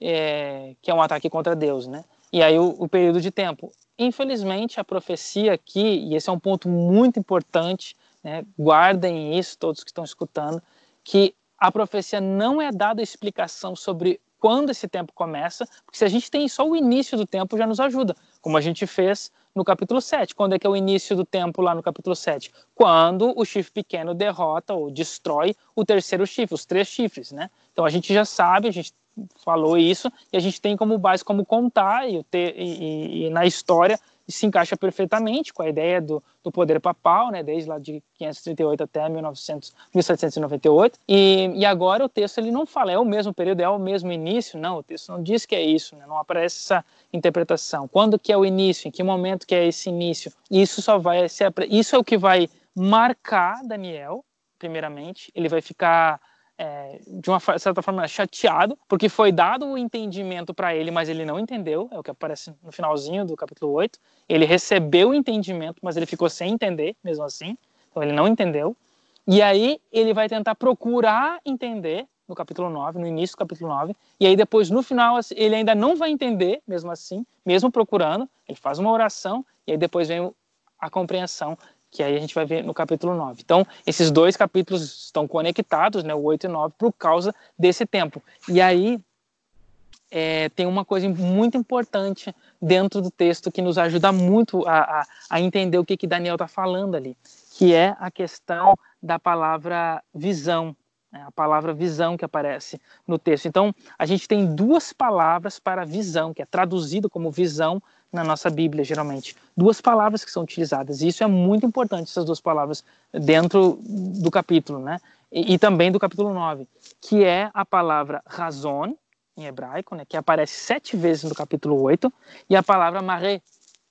Speaker 3: É, que é um ataque contra Deus, né? E aí o, o período de tempo. Infelizmente a profecia aqui, e esse é um ponto muito importante né? guardem isso, todos que estão escutando, que a profecia não é dada explicação sobre quando esse tempo começa, porque se a gente tem só o início do tempo já nos ajuda, como a gente fez no capítulo 7. Quando é que é o início do tempo lá no capítulo 7? Quando o chifre pequeno derrota ou destrói o terceiro chifre, os três chifres, né? Então a gente já sabe, a gente falou isso, e a gente tem como base como contar e, ter, e, e, e na história se encaixa perfeitamente com a ideia do, do poder papal, né, desde lá de 538 até 1900, 1798. E, e agora o texto ele não fala é o mesmo período, é o mesmo início, não, o texto não diz que é isso, né, não aparece essa interpretação. Quando que é o início, em que momento que é esse início? Isso só vai ser isso é o que vai marcar Daniel, primeiramente, ele vai ficar é, de uma certa forma, chateado, porque foi dado o entendimento para ele, mas ele não entendeu, é o que aparece no finalzinho do capítulo 8. Ele recebeu o entendimento, mas ele ficou sem entender, mesmo assim, então ele não entendeu. E aí ele vai tentar procurar entender no capítulo 9, no início do capítulo 9, e aí depois no final assim, ele ainda não vai entender, mesmo assim, mesmo procurando, ele faz uma oração, e aí depois vem a compreensão que aí a gente vai ver no capítulo 9. Então, esses dois capítulos estão conectados, né, o 8 e 9, por causa desse tempo. E aí é, tem uma coisa muito importante dentro do texto que nos ajuda muito a, a, a entender o que, que Daniel está falando ali, que é a questão da palavra visão, né, a palavra visão que aparece no texto. Então, a gente tem duas palavras para visão, que é traduzido como visão na nossa Bíblia, geralmente. Duas palavras que são utilizadas, e isso é muito importante, essas duas palavras, dentro do capítulo, né? E, e também do capítulo 9, que é a palavra razão, em hebraico, né, que aparece sete vezes no capítulo 8, e a palavra maré,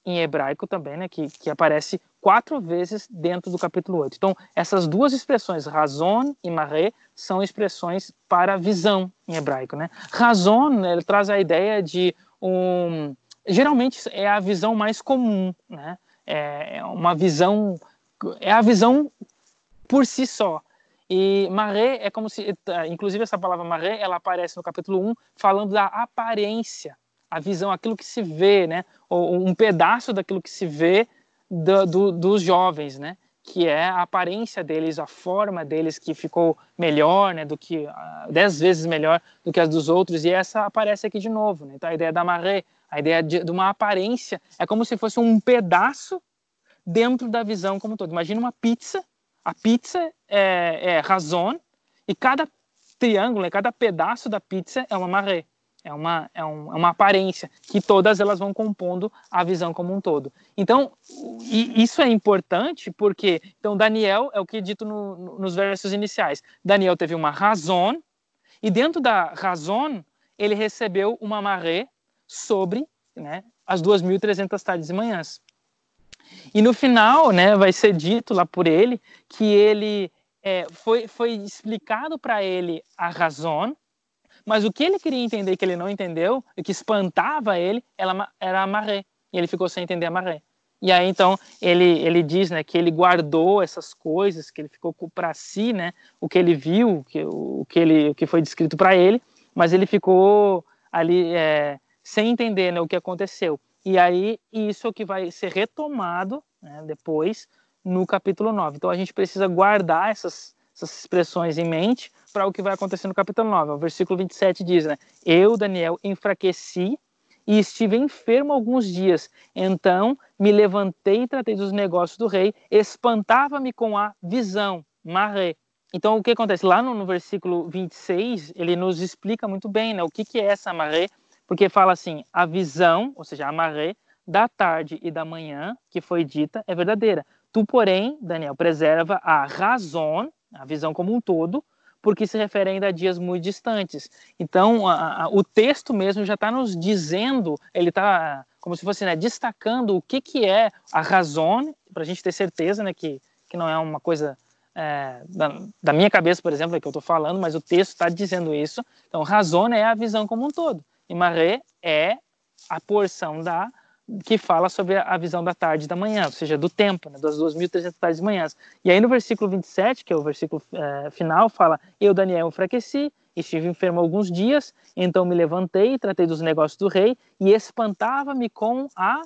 Speaker 3: em hebraico também, né, que, que aparece quatro vezes dentro do capítulo 8. Então, essas duas expressões, razão e maré, são expressões para visão em hebraico. Né? Razão né, ele traz a ideia de um. Geralmente é a visão mais comum, né? é uma visão. É a visão por si só. E maré é como se, inclusive essa palavra maré, ela aparece no capítulo 1 falando da aparência, a visão, aquilo que se vê, né? Ou um pedaço daquilo que se vê do, do, dos jovens, né? Que é a aparência deles, a forma deles que ficou melhor, né? Do que uh, dez vezes melhor do que as dos outros. E essa aparece aqui de novo, né? Então a ideia da maré, a ideia de, de uma aparência, é como se fosse um pedaço dentro da visão como um todo. Imagina uma pizza a pizza é, é razão e cada triângulo, né, cada pedaço da pizza é uma maré. É uma, é, um, é uma aparência que todas elas vão compondo a visão como um todo. Então, isso é importante porque, então, Daniel é o que é dito no, no, nos versos iniciais. Daniel teve uma razão e dentro da razão ele recebeu uma maré sobre né, as 2.300 tardes e manhãs. E no final, né, vai ser dito lá por ele que ele é, foi, foi explicado para ele a razão, mas o que ele queria entender que ele não entendeu, e que espantava ele, ela, era a maré. E ele ficou sem entender a maré. E aí então ele ele diz, né, que ele guardou essas coisas, que ele ficou para si, né, o que ele viu, que, o que ele o que foi descrito para ele, mas ele ficou ali é, sem entender né, o que aconteceu. E aí, isso é o que vai ser retomado né, depois no capítulo 9. Então, a gente precisa guardar essas, essas expressões em mente para o que vai acontecer no capítulo 9. O versículo 27 diz, né? Eu, Daniel, enfraqueci e estive enfermo alguns dias. Então, me levantei e tratei dos negócios do rei, espantava-me com a visão, maré. Então, o que acontece? Lá no, no, versículo 26, ele nos explica muito bem né, o que, que é essa maré porque fala assim: a visão, ou seja, a maré, da tarde e da manhã que foi dita é verdadeira. Tu, porém, Daniel, preserva a razão, a visão como um todo, porque se refere ainda a dias muito distantes. Então, a, a, o texto mesmo já está nos dizendo, ele está como se fosse né, destacando o que, que é a razão, para a gente ter certeza né, que, que não é uma coisa é, da, da, minha cabeça, por exemplo, é que eu estou falando, mas o texto está dizendo isso. Então, razão é a visão como um todo. E maré é a porção da que fala sobre a visão da tarde e da manhã, ou seja, do tempo, né, das 2.300 tardes e manhãs. E aí no versículo 27, que é o versículo é, final, fala: Eu, Daniel, enfraqueci, estive enfermo alguns dias, então me levantei, tratei dos negócios do rei e espantava-me com a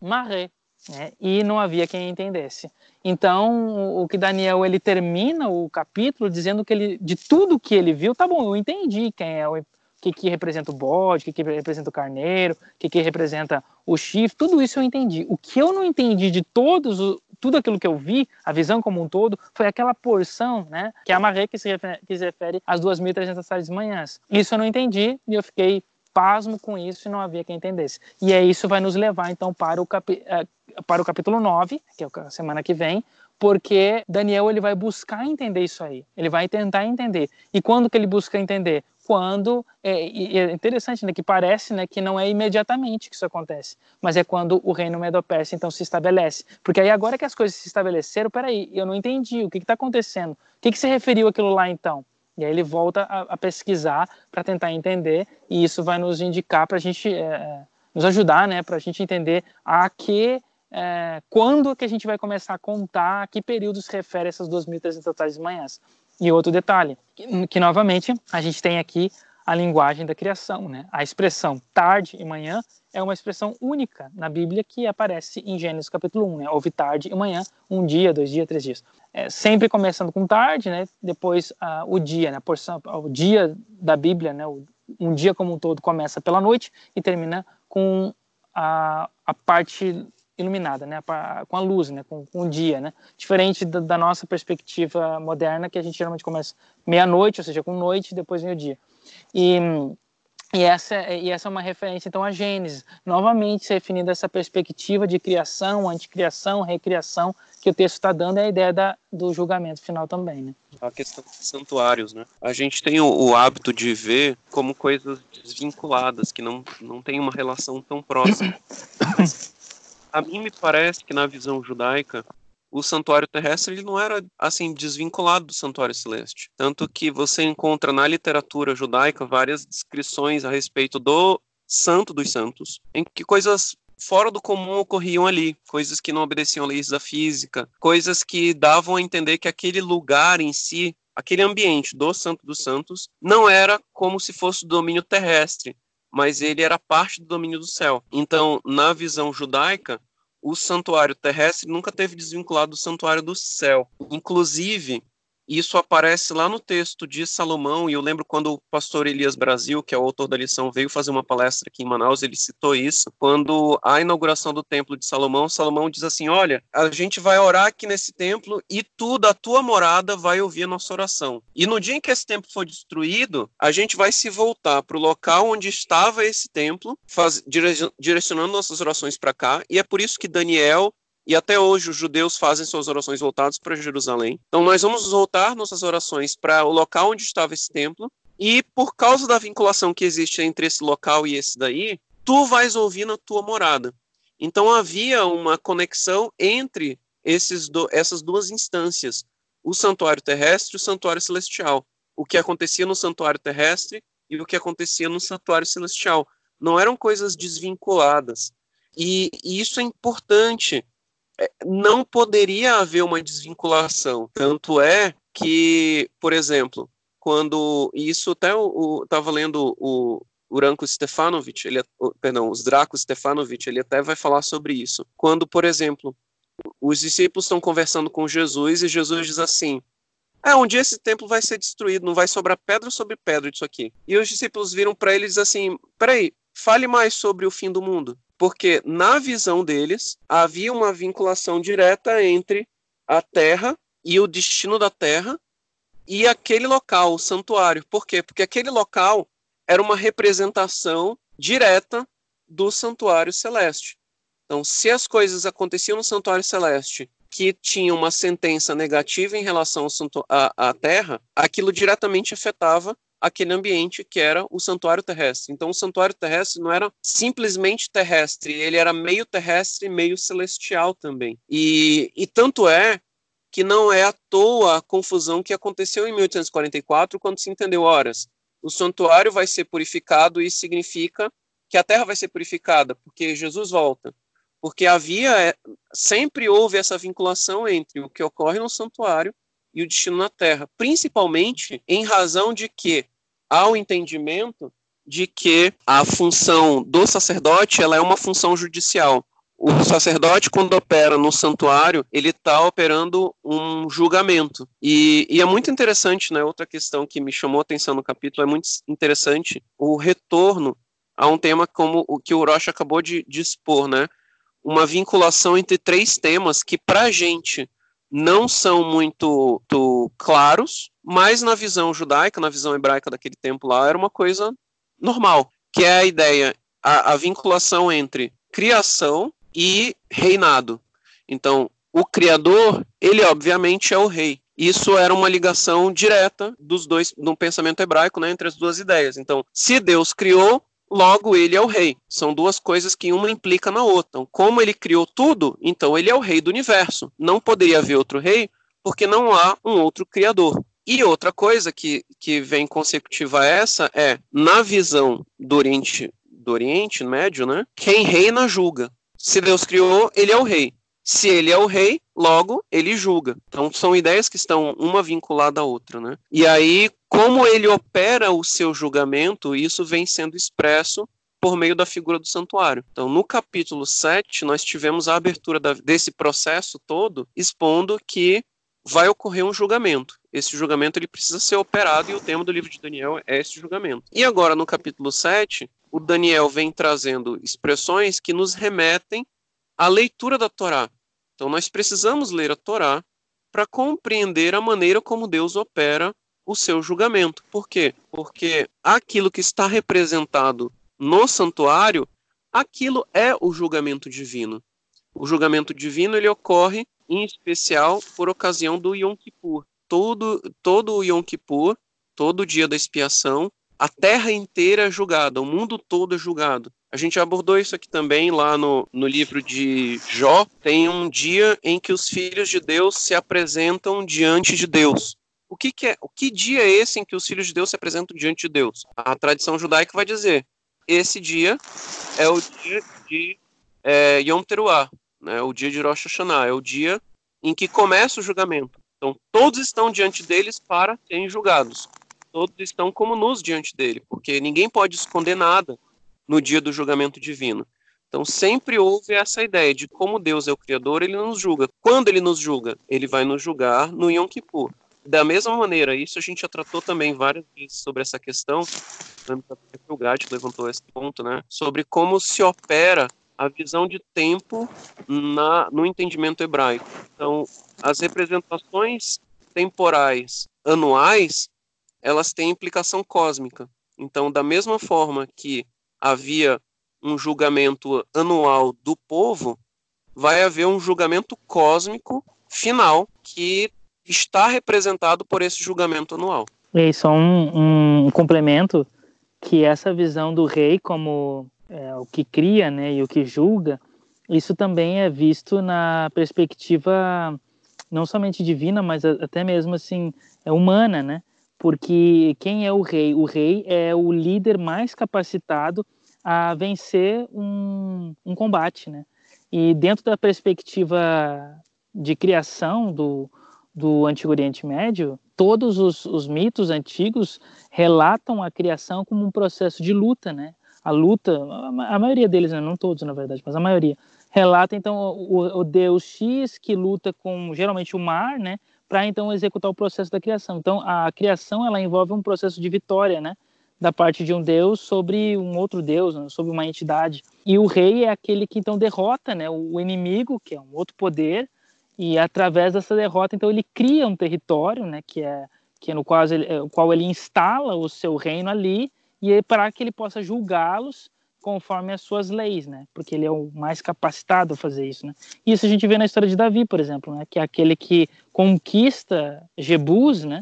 Speaker 3: maré. Né, e não havia quem entendesse. Então, o que Daniel ele termina o capítulo dizendo que ele de tudo que ele viu, tá bom, eu entendi quem é o que, que representa o bode, o que, que representa o carneiro, o que, que representa o chifre, tudo isso eu entendi. O que eu não entendi de todos, tudo aquilo que eu vi, a visão como um todo, foi aquela porção, né, que é a maré que se refere, que se refere às 2.300 tardes de manhãs. Isso eu não entendi e eu fiquei pasmo com isso e não havia quem entendesse. E é isso vai nos levar então para o, capi, eh, para o capítulo 9, que é a semana que vem, porque Daniel ele vai buscar entender isso aí, ele vai tentar entender. E quando que ele busca entender? Quando é, é, interessante, né, que parece, né, que não é imediatamente que isso acontece, mas é quando o reino medo-persa então se estabelece, porque aí agora que as coisas se estabeleceram, peraí, eu não entendi o que está acontecendo, o que, que se referiu aquilo lá então? E aí ele volta a, a pesquisar para tentar entender e isso vai nos indicar para a gente é, é, nos ajudar, né, para a gente entender a que é, quando que a gente vai começar a contar, a que período se refere essas 2.300 tardes de manhãs. E outro detalhe, que, que, novamente a gente tem aqui a linguagem da criação. Né? A expressão tarde e manhã é uma expressão única na Bíblia que aparece em Gênesis capítulo 1. Né? Houve tarde e manhã, um dia, dois dias, três dias. É, sempre começando com tarde, né? depois uh, o dia, né? porção, o dia da Bíblia, né? um dia como um todo começa pela noite e termina com a, a parte iluminada, né, com a luz, né, com, com o dia, né, diferente da, da, nossa perspectiva moderna que a gente geralmente começa meia-noite, ou seja, com noite, e depois vem o dia. E, e essa, e essa é uma referência então a Gênesis, novamente se referindo essa perspectiva de criação, anticriação, recriação que o texto está dando é a ideia da, do julgamento final também, né?
Speaker 4: A questão dos santuários, né? A gente tem o, o hábito de ver como coisas desvinculadas, que não, não tem uma relação tão próxima. a mim me parece que na visão judaica o santuário terrestre ele não era assim desvinculado do santuário celeste, tanto que você encontra na literatura judaica várias descrições a respeito do santo dos santos, em que coisas fora do comum ocorriam ali, coisas que não obedeciam leis da física, coisas que davam a entender que aquele lugar em si, aquele ambiente do Santo dos Santos, não era como se fosse o domínio terrestre, mas ele era parte do domínio do céu. Então, na visão judaica, o santuário terrestre nunca teve desvinculado do santuário do céu. Inclusive, isso aparece lá no texto de Salomão, e eu lembro quando o pastor Elias Brasil, que é o autor da lição, veio fazer uma palestra aqui em Manaus, ele citou isso. Quando a inauguração do templo de Salomão, Salomão diz assim: Olha, a gente vai orar aqui nesse templo e tu, da tua morada, vai ouvir a nossa oração. E no dia em que esse templo for destruído, a gente vai se voltar para o local onde estava esse templo, faz, direcionando nossas orações para cá, e é por isso que Daniel e até hoje os judeus fazem suas orações voltadas para Jerusalém. Então nós vamos voltar nossas orações para o local onde estava esse templo. E por causa da vinculação que existe entre esse local e esse daí, tu vais ouvir na tua morada. Então havia uma conexão entre esses do, essas duas instâncias, o santuário terrestre e o santuário celestial. O que acontecia no santuário terrestre e o que acontecia no santuário celestial. Não eram coisas desvinculadas. E, e isso é importante, não poderia haver uma desvinculação. Tanto é que, por exemplo, quando isso até o estava lendo o Uranko Stefanovic, ele, perdão, os Draco Stefanovic, ele até vai falar sobre isso. Quando, por exemplo, os discípulos estão conversando com Jesus e Jesus diz assim: é, um dia esse templo vai ser destruído, não vai sobrar pedra sobre pedra disso aqui. E os discípulos viram para ele e dizem assim: peraí, fale mais sobre o fim do mundo porque na visão deles havia uma vinculação direta entre a terra e o destino da terra e aquele local, o santuário. Por quê? Porque aquele local era uma representação direta do santuário celeste. Então, se as coisas aconteciam no santuário celeste que tinha uma sentença negativa em relação à terra, aquilo diretamente afetava aquele ambiente que era o santuário terrestre. Então, o santuário terrestre não era simplesmente terrestre, ele era meio terrestre, meio celestial também. E, e tanto é que não é à toa a confusão que aconteceu em 1844, quando se entendeu, horas, o santuário vai ser purificado e significa que a terra vai ser purificada, porque Jesus volta. Porque havia, é, sempre houve essa vinculação entre o que ocorre no santuário e o destino na terra, principalmente em razão de que há o entendimento de que a função do sacerdote ela é uma função judicial. O sacerdote, quando opera no santuário, ele está operando um julgamento. E, e, é muito interessante, né? Outra questão que me chamou a atenção no capítulo é muito interessante o retorno a um tema como o que o Rocha acabou de, de expor, né? Uma vinculação entre três temas que, para a gente, não são muito, muito claros, mas na visão judaica, na visão hebraica daquele tempo lá, era uma coisa normal, que é a ideia, a, a vinculação entre criação e reinado. Então, o criador, ele obviamente é o rei. Isso era uma ligação direta dos dois, no pensamento hebraico, né, entre as duas ideias. Então, se Deus criou, Logo, ele é o rei. São duas coisas que uma implica na outra. Então, como ele criou tudo, então ele é o rei do universo. Não poderia haver outro rei, porque não há um outro criador. E outra coisa que, que vem consecutiva a essa é, na visão do Oriente, do Oriente Médio, né, quem reina julga. Se Deus criou, ele é o rei. Se ele é o rei, logo ele julga. Então são ideias que estão uma vinculada à outra, né? E aí, como ele opera o seu julgamento, isso vem sendo expresso por meio da figura do santuário. Então, no capítulo 7, nós tivemos a abertura da, desse processo todo, expondo que vai ocorrer um julgamento. Esse julgamento ele precisa ser operado e o tema do livro de Daniel é esse julgamento. E agora, no capítulo 7, o Daniel vem trazendo expressões que nos remetem à leitura da Torá. Então, nós precisamos ler a Torá para compreender a maneira como Deus opera o seu julgamento. Por quê? Porque aquilo que está representado no santuário, aquilo é o julgamento divino. O julgamento divino ele ocorre em especial por ocasião do Yom Kippur. Todo, todo o Yom Kippur, todo o dia da expiação, a terra inteira é julgada, o mundo todo é julgado. A gente abordou isso aqui também lá no, no livro de Jó. Tem um dia em que os filhos de Deus se apresentam diante de Deus. O que, que é? O que dia é esse em que os filhos de Deus se apresentam diante de Deus? A tradição judaica vai dizer: esse dia é o dia de é, Yom Teruah, né, o dia de Rosh Hashanah, é o dia em que começa o julgamento. Então, todos estão diante deles para serem julgados. Todos estão como nus diante dele, porque ninguém pode esconder nada no dia do julgamento divino. Então, sempre houve essa ideia de como Deus é o Criador, ele nos julga. Quando ele nos julga? Ele vai nos julgar no Yom Kippur. Da mesma maneira, isso a gente já tratou também várias vezes sobre essa questão, o Gatti levantou esse ponto, né, sobre como se opera a visão de tempo na, no entendimento hebraico. Então, as representações temporais anuais, elas têm implicação cósmica. Então, da mesma forma que havia um julgamento anual do povo, vai haver um julgamento cósmico final que está representado por esse julgamento anual.
Speaker 3: E só um, um complemento que essa visão do rei como é, o que cria né, e o que julga, isso também é visto na perspectiva não somente divina, mas até mesmo assim é humana, né? Porque quem é o rei? O rei é o líder mais capacitado a vencer um, um combate, né? E dentro da perspectiva de criação do, do Antigo Oriente Médio, todos os, os mitos antigos relatam a criação como um processo de luta, né? a luta, a maioria deles, né, não todos na verdade, mas a maioria, relata então o, o deus X que luta com geralmente o mar, né, para então executar o processo da criação. Então a criação ela envolve um processo de vitória, né, da parte de um deus sobre um outro deus, né, sobre uma entidade. E o rei é aquele que então derrota, né, o inimigo, que é um outro poder, e através dessa derrota então ele cria um território, né, que é que é no qual ele, é, qual ele instala o seu reino ali e é para que ele possa julgá-los conforme as suas leis, né? Porque ele é o mais capacitado a fazer isso, né? Isso a gente vê na história de Davi, por exemplo, né? Que é aquele que conquista Jebus, né?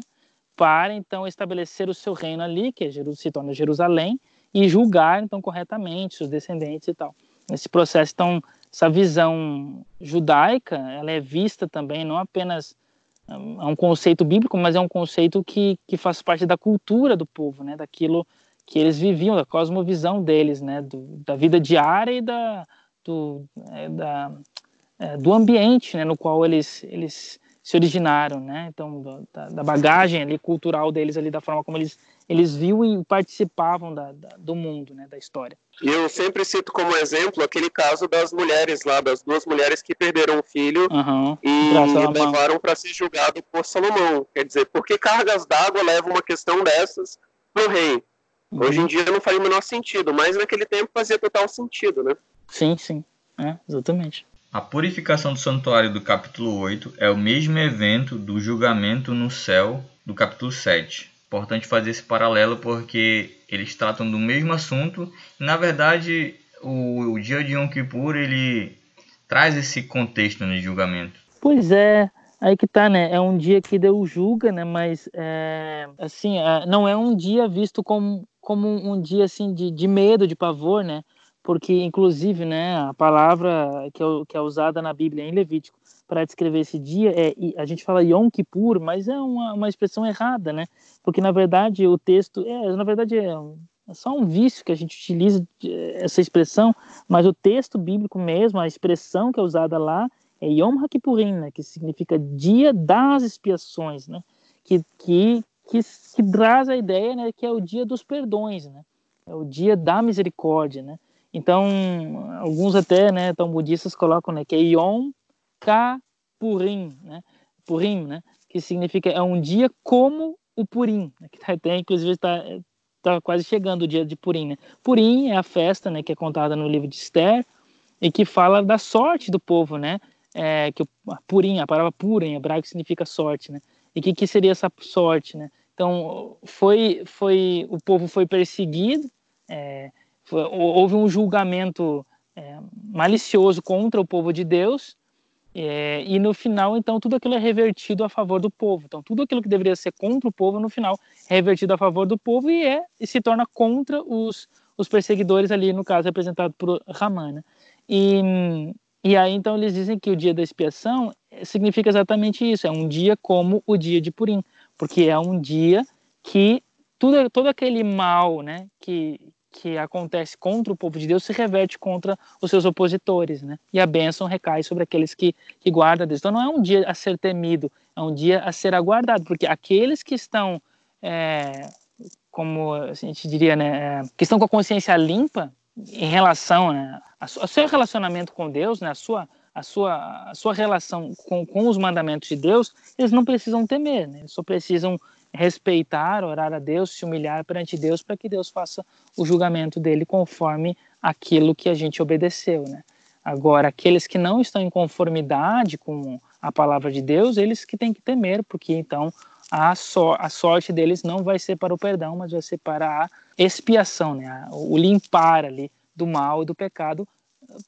Speaker 3: Para então estabelecer o seu reino ali, que é, se torna Jerusalém, e julgar então corretamente seus descendentes e tal. Esse processo, então, essa visão judaica, ela é vista também não apenas é um conceito bíblico, mas é um conceito que, que faz parte da cultura do povo, né? Daquilo que eles viviam, da cosmovisão deles, né, do, da vida diária e da, do, é, da, é, do ambiente né, no qual eles, eles se originaram, né, então da, da, bagagem ali cultural deles ali, da forma como eles, eles viam e participavam da, da, do mundo, né, da história.
Speaker 4: Eu sempre cito como exemplo aquele caso das mulheres lá, das duas mulheres que perderam um filho
Speaker 3: uhum.
Speaker 4: e levaram para ser julgado por Salomão. Quer dizer, por que cargas d'água levam uma questão dessas no rei? Hoje em dia não faz o menor sentido, mas naquele tempo fazia total sentido, né?
Speaker 3: Sim, sim. É, exatamente.
Speaker 1: A purificação do santuário do capítulo 8 é o mesmo evento do julgamento no céu do capítulo 7. Importante fazer esse paralelo porque eles tratam do mesmo assunto e, na verdade, o, o dia de Yom Kippur ele traz esse contexto no julgamento.
Speaker 3: Pois é, Aí que tá, né? É um dia que Deus julga, né? Mas, é, assim, é, não é um dia visto como, como um dia, assim, de, de medo, de pavor, né? Porque, inclusive, né, a palavra que é, que é usada na Bíblia em Levítico para descrever esse dia é, a gente fala Yom Kippur, mas é uma, uma expressão errada, né? Porque, na verdade, o texto, é, na verdade, é, é só um vício que a gente utiliza essa expressão, mas o texto bíblico mesmo, a expressão que é usada lá, é Yom HaKippurim, né, que significa dia das expiações, né, que, que, que, que traz a ideia né, que é o dia dos perdões, né, é o dia da misericórdia. Né. Então, alguns até, né, tão budistas colocam né, que é Yom Kapurim, né, Purim, né, que significa é um dia como o Purim, né, que até inclusive está tá quase chegando o dia de Purim, né? Purim é a festa, né, que é contada no livro de Esther e que fala da sorte do povo, né? É, que o Purim, a palavra pura em hebraico significa sorte, né? E que que seria essa sorte, né? Então foi foi o povo foi perseguido, é, houve um julgamento é, malicioso contra o povo de Deus é, e no final, então, tudo aquilo é revertido a favor do povo. Então, tudo aquilo que deveria ser contra o povo, no final, é revertido a favor do povo e, é, e se torna contra os, os perseguidores ali, no caso, representado por Ramana. Né? E, e aí, então, eles dizem que o dia da expiação significa exatamente isso. É um dia como o dia de Purim, porque é um dia que tudo, todo aquele mal né, que, que acontece contra o povo de Deus se reverte contra os seus opositores, né? E a bênção recai sobre aqueles que, que guardam Deus. Então não é um dia a ser temido, é um dia a ser aguardado, porque aqueles que estão, é, como a gente diria, né, é, que estão com a consciência limpa em relação né, ao seu relacionamento com Deus, né, a sua a sua, a sua relação com, com os mandamentos de Deus, eles não precisam temer, né? eles só precisam respeitar, orar a Deus, se humilhar perante Deus para que Deus faça o julgamento dele conforme aquilo que a gente obedeceu, né? Agora, aqueles que não estão em conformidade com a palavra de Deus, eles que têm que temer, porque então a, so a sorte deles não vai ser para o perdão, mas vai ser para a expiação, né? o limpar ali do mal e do pecado,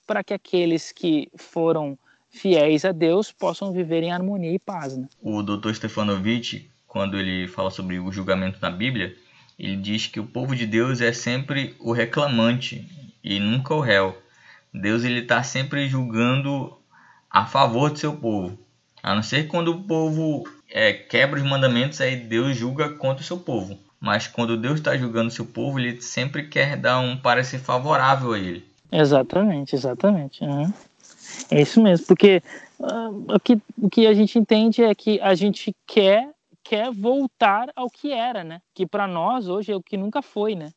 Speaker 3: para que aqueles que foram fiéis a Deus possam viver em harmonia e paz. Né?
Speaker 1: O Dr. Stefanovic quando ele fala sobre o julgamento na Bíblia, ele diz que o povo de Deus é sempre o reclamante e nunca o réu. Deus ele está sempre julgando a favor do seu povo. A não ser quando o povo é, quebra os mandamentos, aí Deus julga contra o seu povo. Mas quando Deus está julgando o seu povo, ele sempre quer dar um parecer favorável a ele.
Speaker 3: Exatamente, exatamente. É isso mesmo, porque uh, o, que, o que a gente entende é que a gente quer quer voltar ao que era, né? Que para nós hoje é o que nunca foi, né?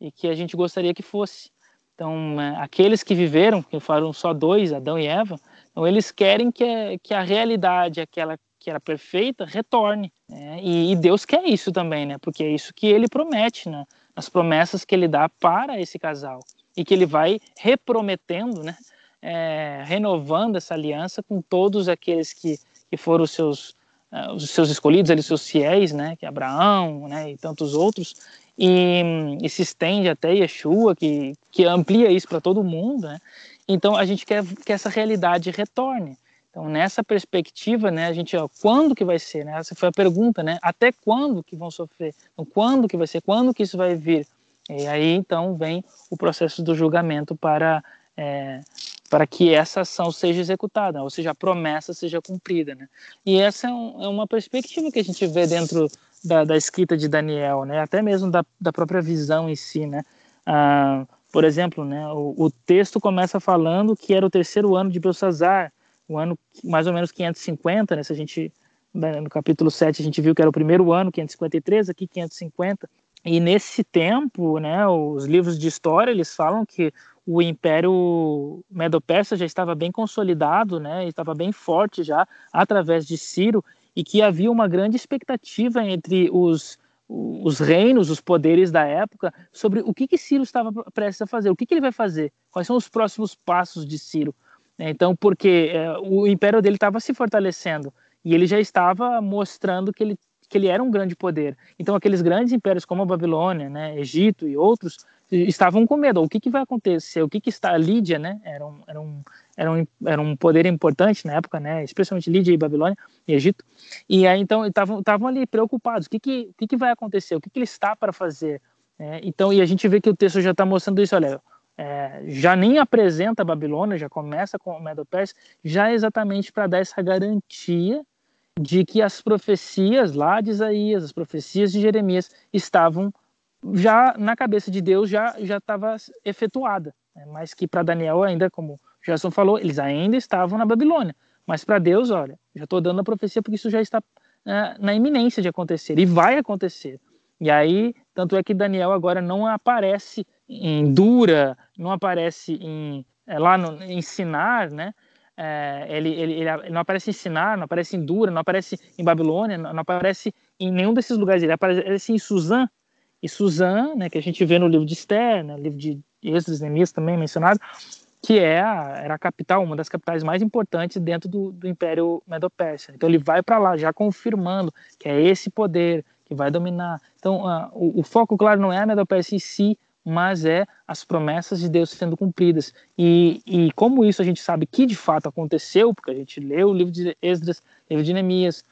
Speaker 3: E que a gente gostaria que fosse. Então, é, aqueles que viveram, que foram só dois, Adão e Eva, então eles querem que, que a realidade, aquela que era perfeita, retorne. Né? E, e, Deus quer isso também, né? Porque é isso que Ele promete, né? As promessas que Ele dá para esse casal e que Ele vai reprometendo, né? É, renovando essa aliança com todos aqueles que, que foram os seus os seus escolhidos, ali, seus fiéis, né, que é Abraão, né, e tantos outros, e, e se estende até Yeshua, que, que amplia isso para todo mundo, né? Então a gente quer que essa realidade retorne. Então nessa perspectiva, né, a gente, ó, quando que vai ser, né? Essa foi a pergunta, né? Até quando que vão sofrer? Então, quando que vai ser? Quando que isso vai vir? E aí então vem o processo do julgamento para é, para que essa ação seja executada, ou seja, a promessa seja cumprida. Né? E essa é, um, é uma perspectiva que a gente vê dentro da, da escrita de Daniel, né? até mesmo da, da própria visão em si. Né? Ah, por exemplo, né, o, o, texto começa falando que era o terceiro ano de Belsazar, o ano mais ou menos 550, né, se a gente né, no capítulo 7 a gente viu que era o primeiro ano, 553, aqui 550. E nesse tempo, né, os livros de história, eles falam que o Império Medo-Persa já estava bem consolidado, né, estava bem forte já através de Ciro e que havia uma grande expectativa entre os, os reinos, os poderes da época sobre o que, que Ciro estava prestes a fazer, o que, que ele vai fazer, quais são os próximos passos de Ciro. Então, porque é, o império dele estava se fortalecendo e ele já estava mostrando que ele que ele era um grande poder. Então, aqueles grandes impérios como a Babilônia, né, Egito e outros estavam com medo. O que, que vai acontecer? O que, que está a Lídia, né? Era um, era um, era um, era um poder importante na época, né? Especialmente Lídia e Babilônia e Egito. E aí então estavam ali preocupados. O que que, o que que vai acontecer? O que que ele está para fazer? É, então e a gente vê que o texto já está mostrando isso. Olha, é, já nem apresenta a Babilônia, já começa com o Medo-Persa, já exatamente para dar essa garantia de que as profecias lá de Isaías, as profecias de Jeremias estavam já na cabeça de Deus já já estava efetuada, né? mas que para Daniel ainda, como Gerson falou, eles ainda estavam na Babilônia, Mas para Deus, olha, já estou dando a profecia porque isso já está é, na iminência de acontecer e vai acontecer. E aí, tanto é que Daniel agora não aparece em Dura, não aparece em, é, lá no ensinar, né? É, ele, ele, ele, não aparece em Sinar, não aparece em Dura, não aparece em Babilônia, não, aparece em nenhum desses lugares. Ele aparece em Suzã. E Suzã, né, que a gente vê no livro de Esther, né, livro de Êxodo Neemias também mencionado, que é a, era a capital, uma das capitais mais importantes dentro do, do Império Medo-Persa. Então ele vai para lá, já confirmando que é esse poder que vai dominar. Então uh, o, o, foco, claro, não é a Medo-Persa em si, mas é as promessas de Deus sendo cumpridas. E, e como isso a gente sabe que de fato aconteceu, porque a gente leu o livro de Esdras, livro de Neemias,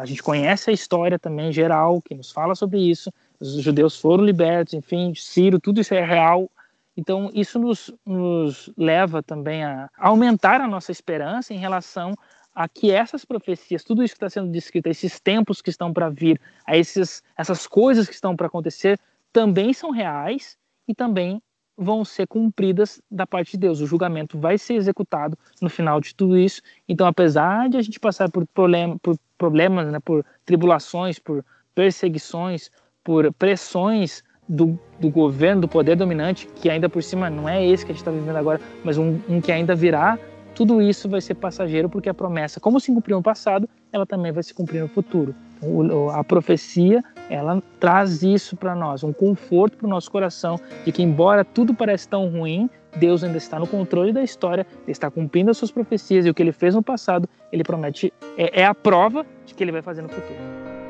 Speaker 3: a gente conhece a história também geral que nos fala sobre isso. Os judeus foram libertos, enfim, Ciro, tudo isso é real. Então, isso nos, nos leva também a aumentar a nossa esperança em relação a que essas profecias, tudo isso que está sendo descrito, esses tempos que estão para vir, a esses, essas coisas que estão para acontecer, também são reais e também vão ser cumpridas da parte de Deus. O julgamento vai ser executado no final de tudo isso. Então, apesar de a gente passar por, problema, por problemas, né, por tribulações, por perseguições, por pressões do, do, governo, do poder dominante, que ainda por cima não é esse que a gente está vivendo agora, mas um, um que ainda virá, tudo isso vai ser passageiro, porque a promessa, como se cumpriu no passado, ela também vai se cumprir no futuro. O, a profecia ela traz isso para nós, um conforto para o nosso coração de que embora tudo pareça tão ruim, Deus ainda está no controle da história, está cumprindo as suas profecias e o que ele fez no passado, ele promete é, é a prova de que ele vai fazer no futuro.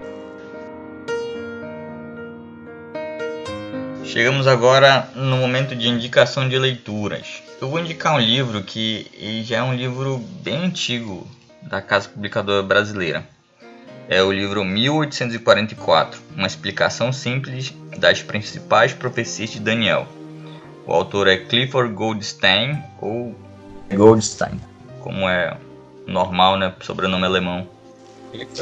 Speaker 1: Chegamos agora no momento de indicação de leituras. Eu vou indicar um livro que já é um livro bem antigo da Casa Publicadora Brasileira é o livro 1844, uma explicação simples das principais profecias de Daniel. O autor é Clifford Goldstein ou Goldstein, como é normal, né, sobrenome alemão.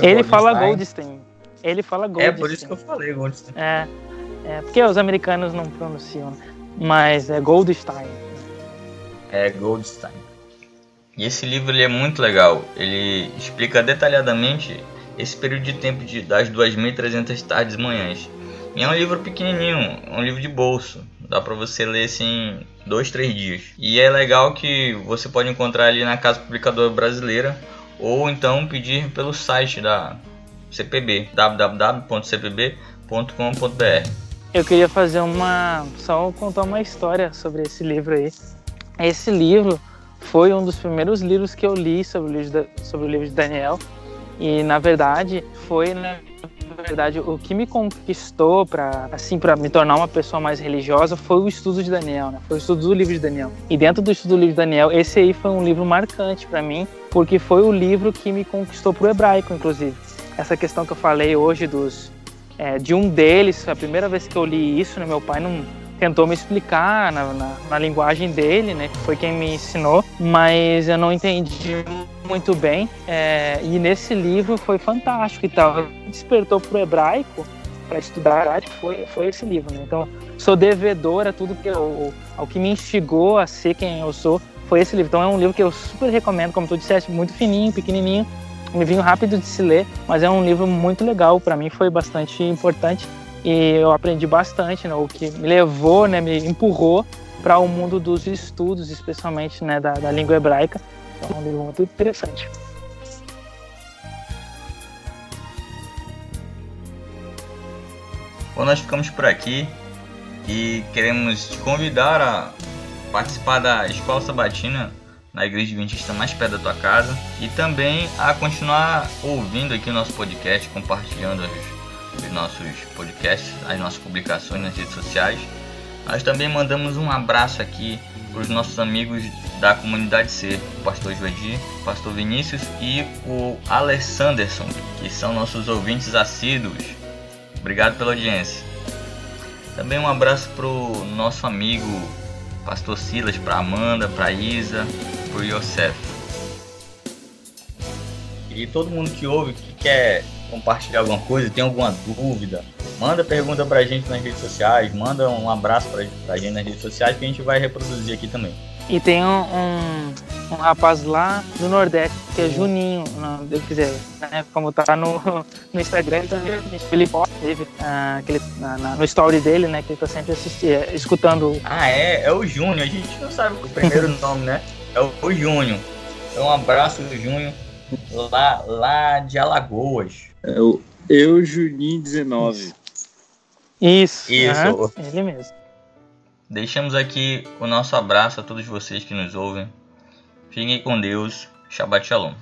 Speaker 3: Ele fala Goldstein. Ele fala Goldstein.
Speaker 1: É por isso que eu falei Goldstein.
Speaker 3: É, é porque os americanos não pronunciam, mas é Goldstein.
Speaker 1: É Goldstein. E esse livro ele é muito legal. Ele explica detalhadamente esse período de tempo de, das 2.300 tardes e manhãs. E é um livro pequenininho, um livro de bolso. Dá para você ler assim dois, três dias. E é legal que você pode encontrar ali na Casa Publicadora Brasileira ou então pedir pelo site da CPB, www.cpb.com.br.
Speaker 3: Eu queria fazer uma só contar uma história sobre esse livro aí. Esse livro foi um dos primeiros livros que eu li sobre o livro de, sobre o livro de Daniel e na verdade foi né, na verdade o que me conquistou para assim para me tornar uma pessoa mais religiosa foi o estudo de Daniel, né? Foi o estudo do livro de Daniel. E dentro do estudo do livro de Daniel, esse aí foi um livro marcante para mim, porque foi o livro que me conquistou para o hebraico, inclusive. Essa questão que eu falei hoje dos é, de um deles, a primeira vez que eu li isso, né? Meu pai não tentou me explicar na, na, na, linguagem dele, né? Foi quem me ensinou, mas eu não entendi muito bem. É, e nesse livro foi fantástico e tal. Despertou para o hebraico para estudar foi foi esse livro. Né? Então sou devedora tudo que eu, ao que me instigou a ser quem eu sou foi esse livro. Então é um livro que eu super recomendo, como tu disseste, muito fininho, pequenininho, um livrinho rápido de se ler, mas é um livro muito legal. Para mim foi bastante importante e eu aprendi bastante, né, o que me levou, né, me empurrou para o mundo dos estudos, especialmente né, da, da língua hebraica. Então, é um livro muito interessante.
Speaker 1: Bom, nós ficamos por aqui e queremos te convidar a participar da Escola Sabatina na Igreja Adventista mais perto da tua casa e também a continuar ouvindo aqui o nosso podcast, compartilhando as os nossos podcasts, as nossas publicações nas redes sociais. Nós também mandamos um abraço aqui para os nossos amigos da comunidade C, o pastor Joedi, o pastor Vinícius e o Alessanderson, que são nossos ouvintes assíduos. Obrigado pela audiência. Também um abraço para o nosso amigo pastor Silas, para Amanda, para Isa, Yosef. E todo mundo que ouve, que quer compartilhar alguma coisa, tem alguma dúvida, manda pergunta pra gente nas redes sociais, manda um abraço pra, pra gente nas redes sociais que a gente vai reproduzir aqui também.
Speaker 3: E tem um, um um rapaz lá do Nordeste, que é Juninho, não, Deus quiser, né? Como tá no, no Instagram, então ele teve ah, aquele, na, na, no story dele, né? Que ele tá sempre assistindo, escutando.
Speaker 1: Ah, é? É o Júnior. A gente não sabe o primeiro nome, né? É o, Júnior. Então, um abraço do Júnior lá, lá de Alagoas.
Speaker 2: É o Eu Juninho 19.
Speaker 3: Isso,
Speaker 1: Isso.
Speaker 3: ele mesmo.
Speaker 1: Deixamos aqui o nosso abraço a todos vocês que nos ouvem. Fiquem com Deus. Shabbat Shalom.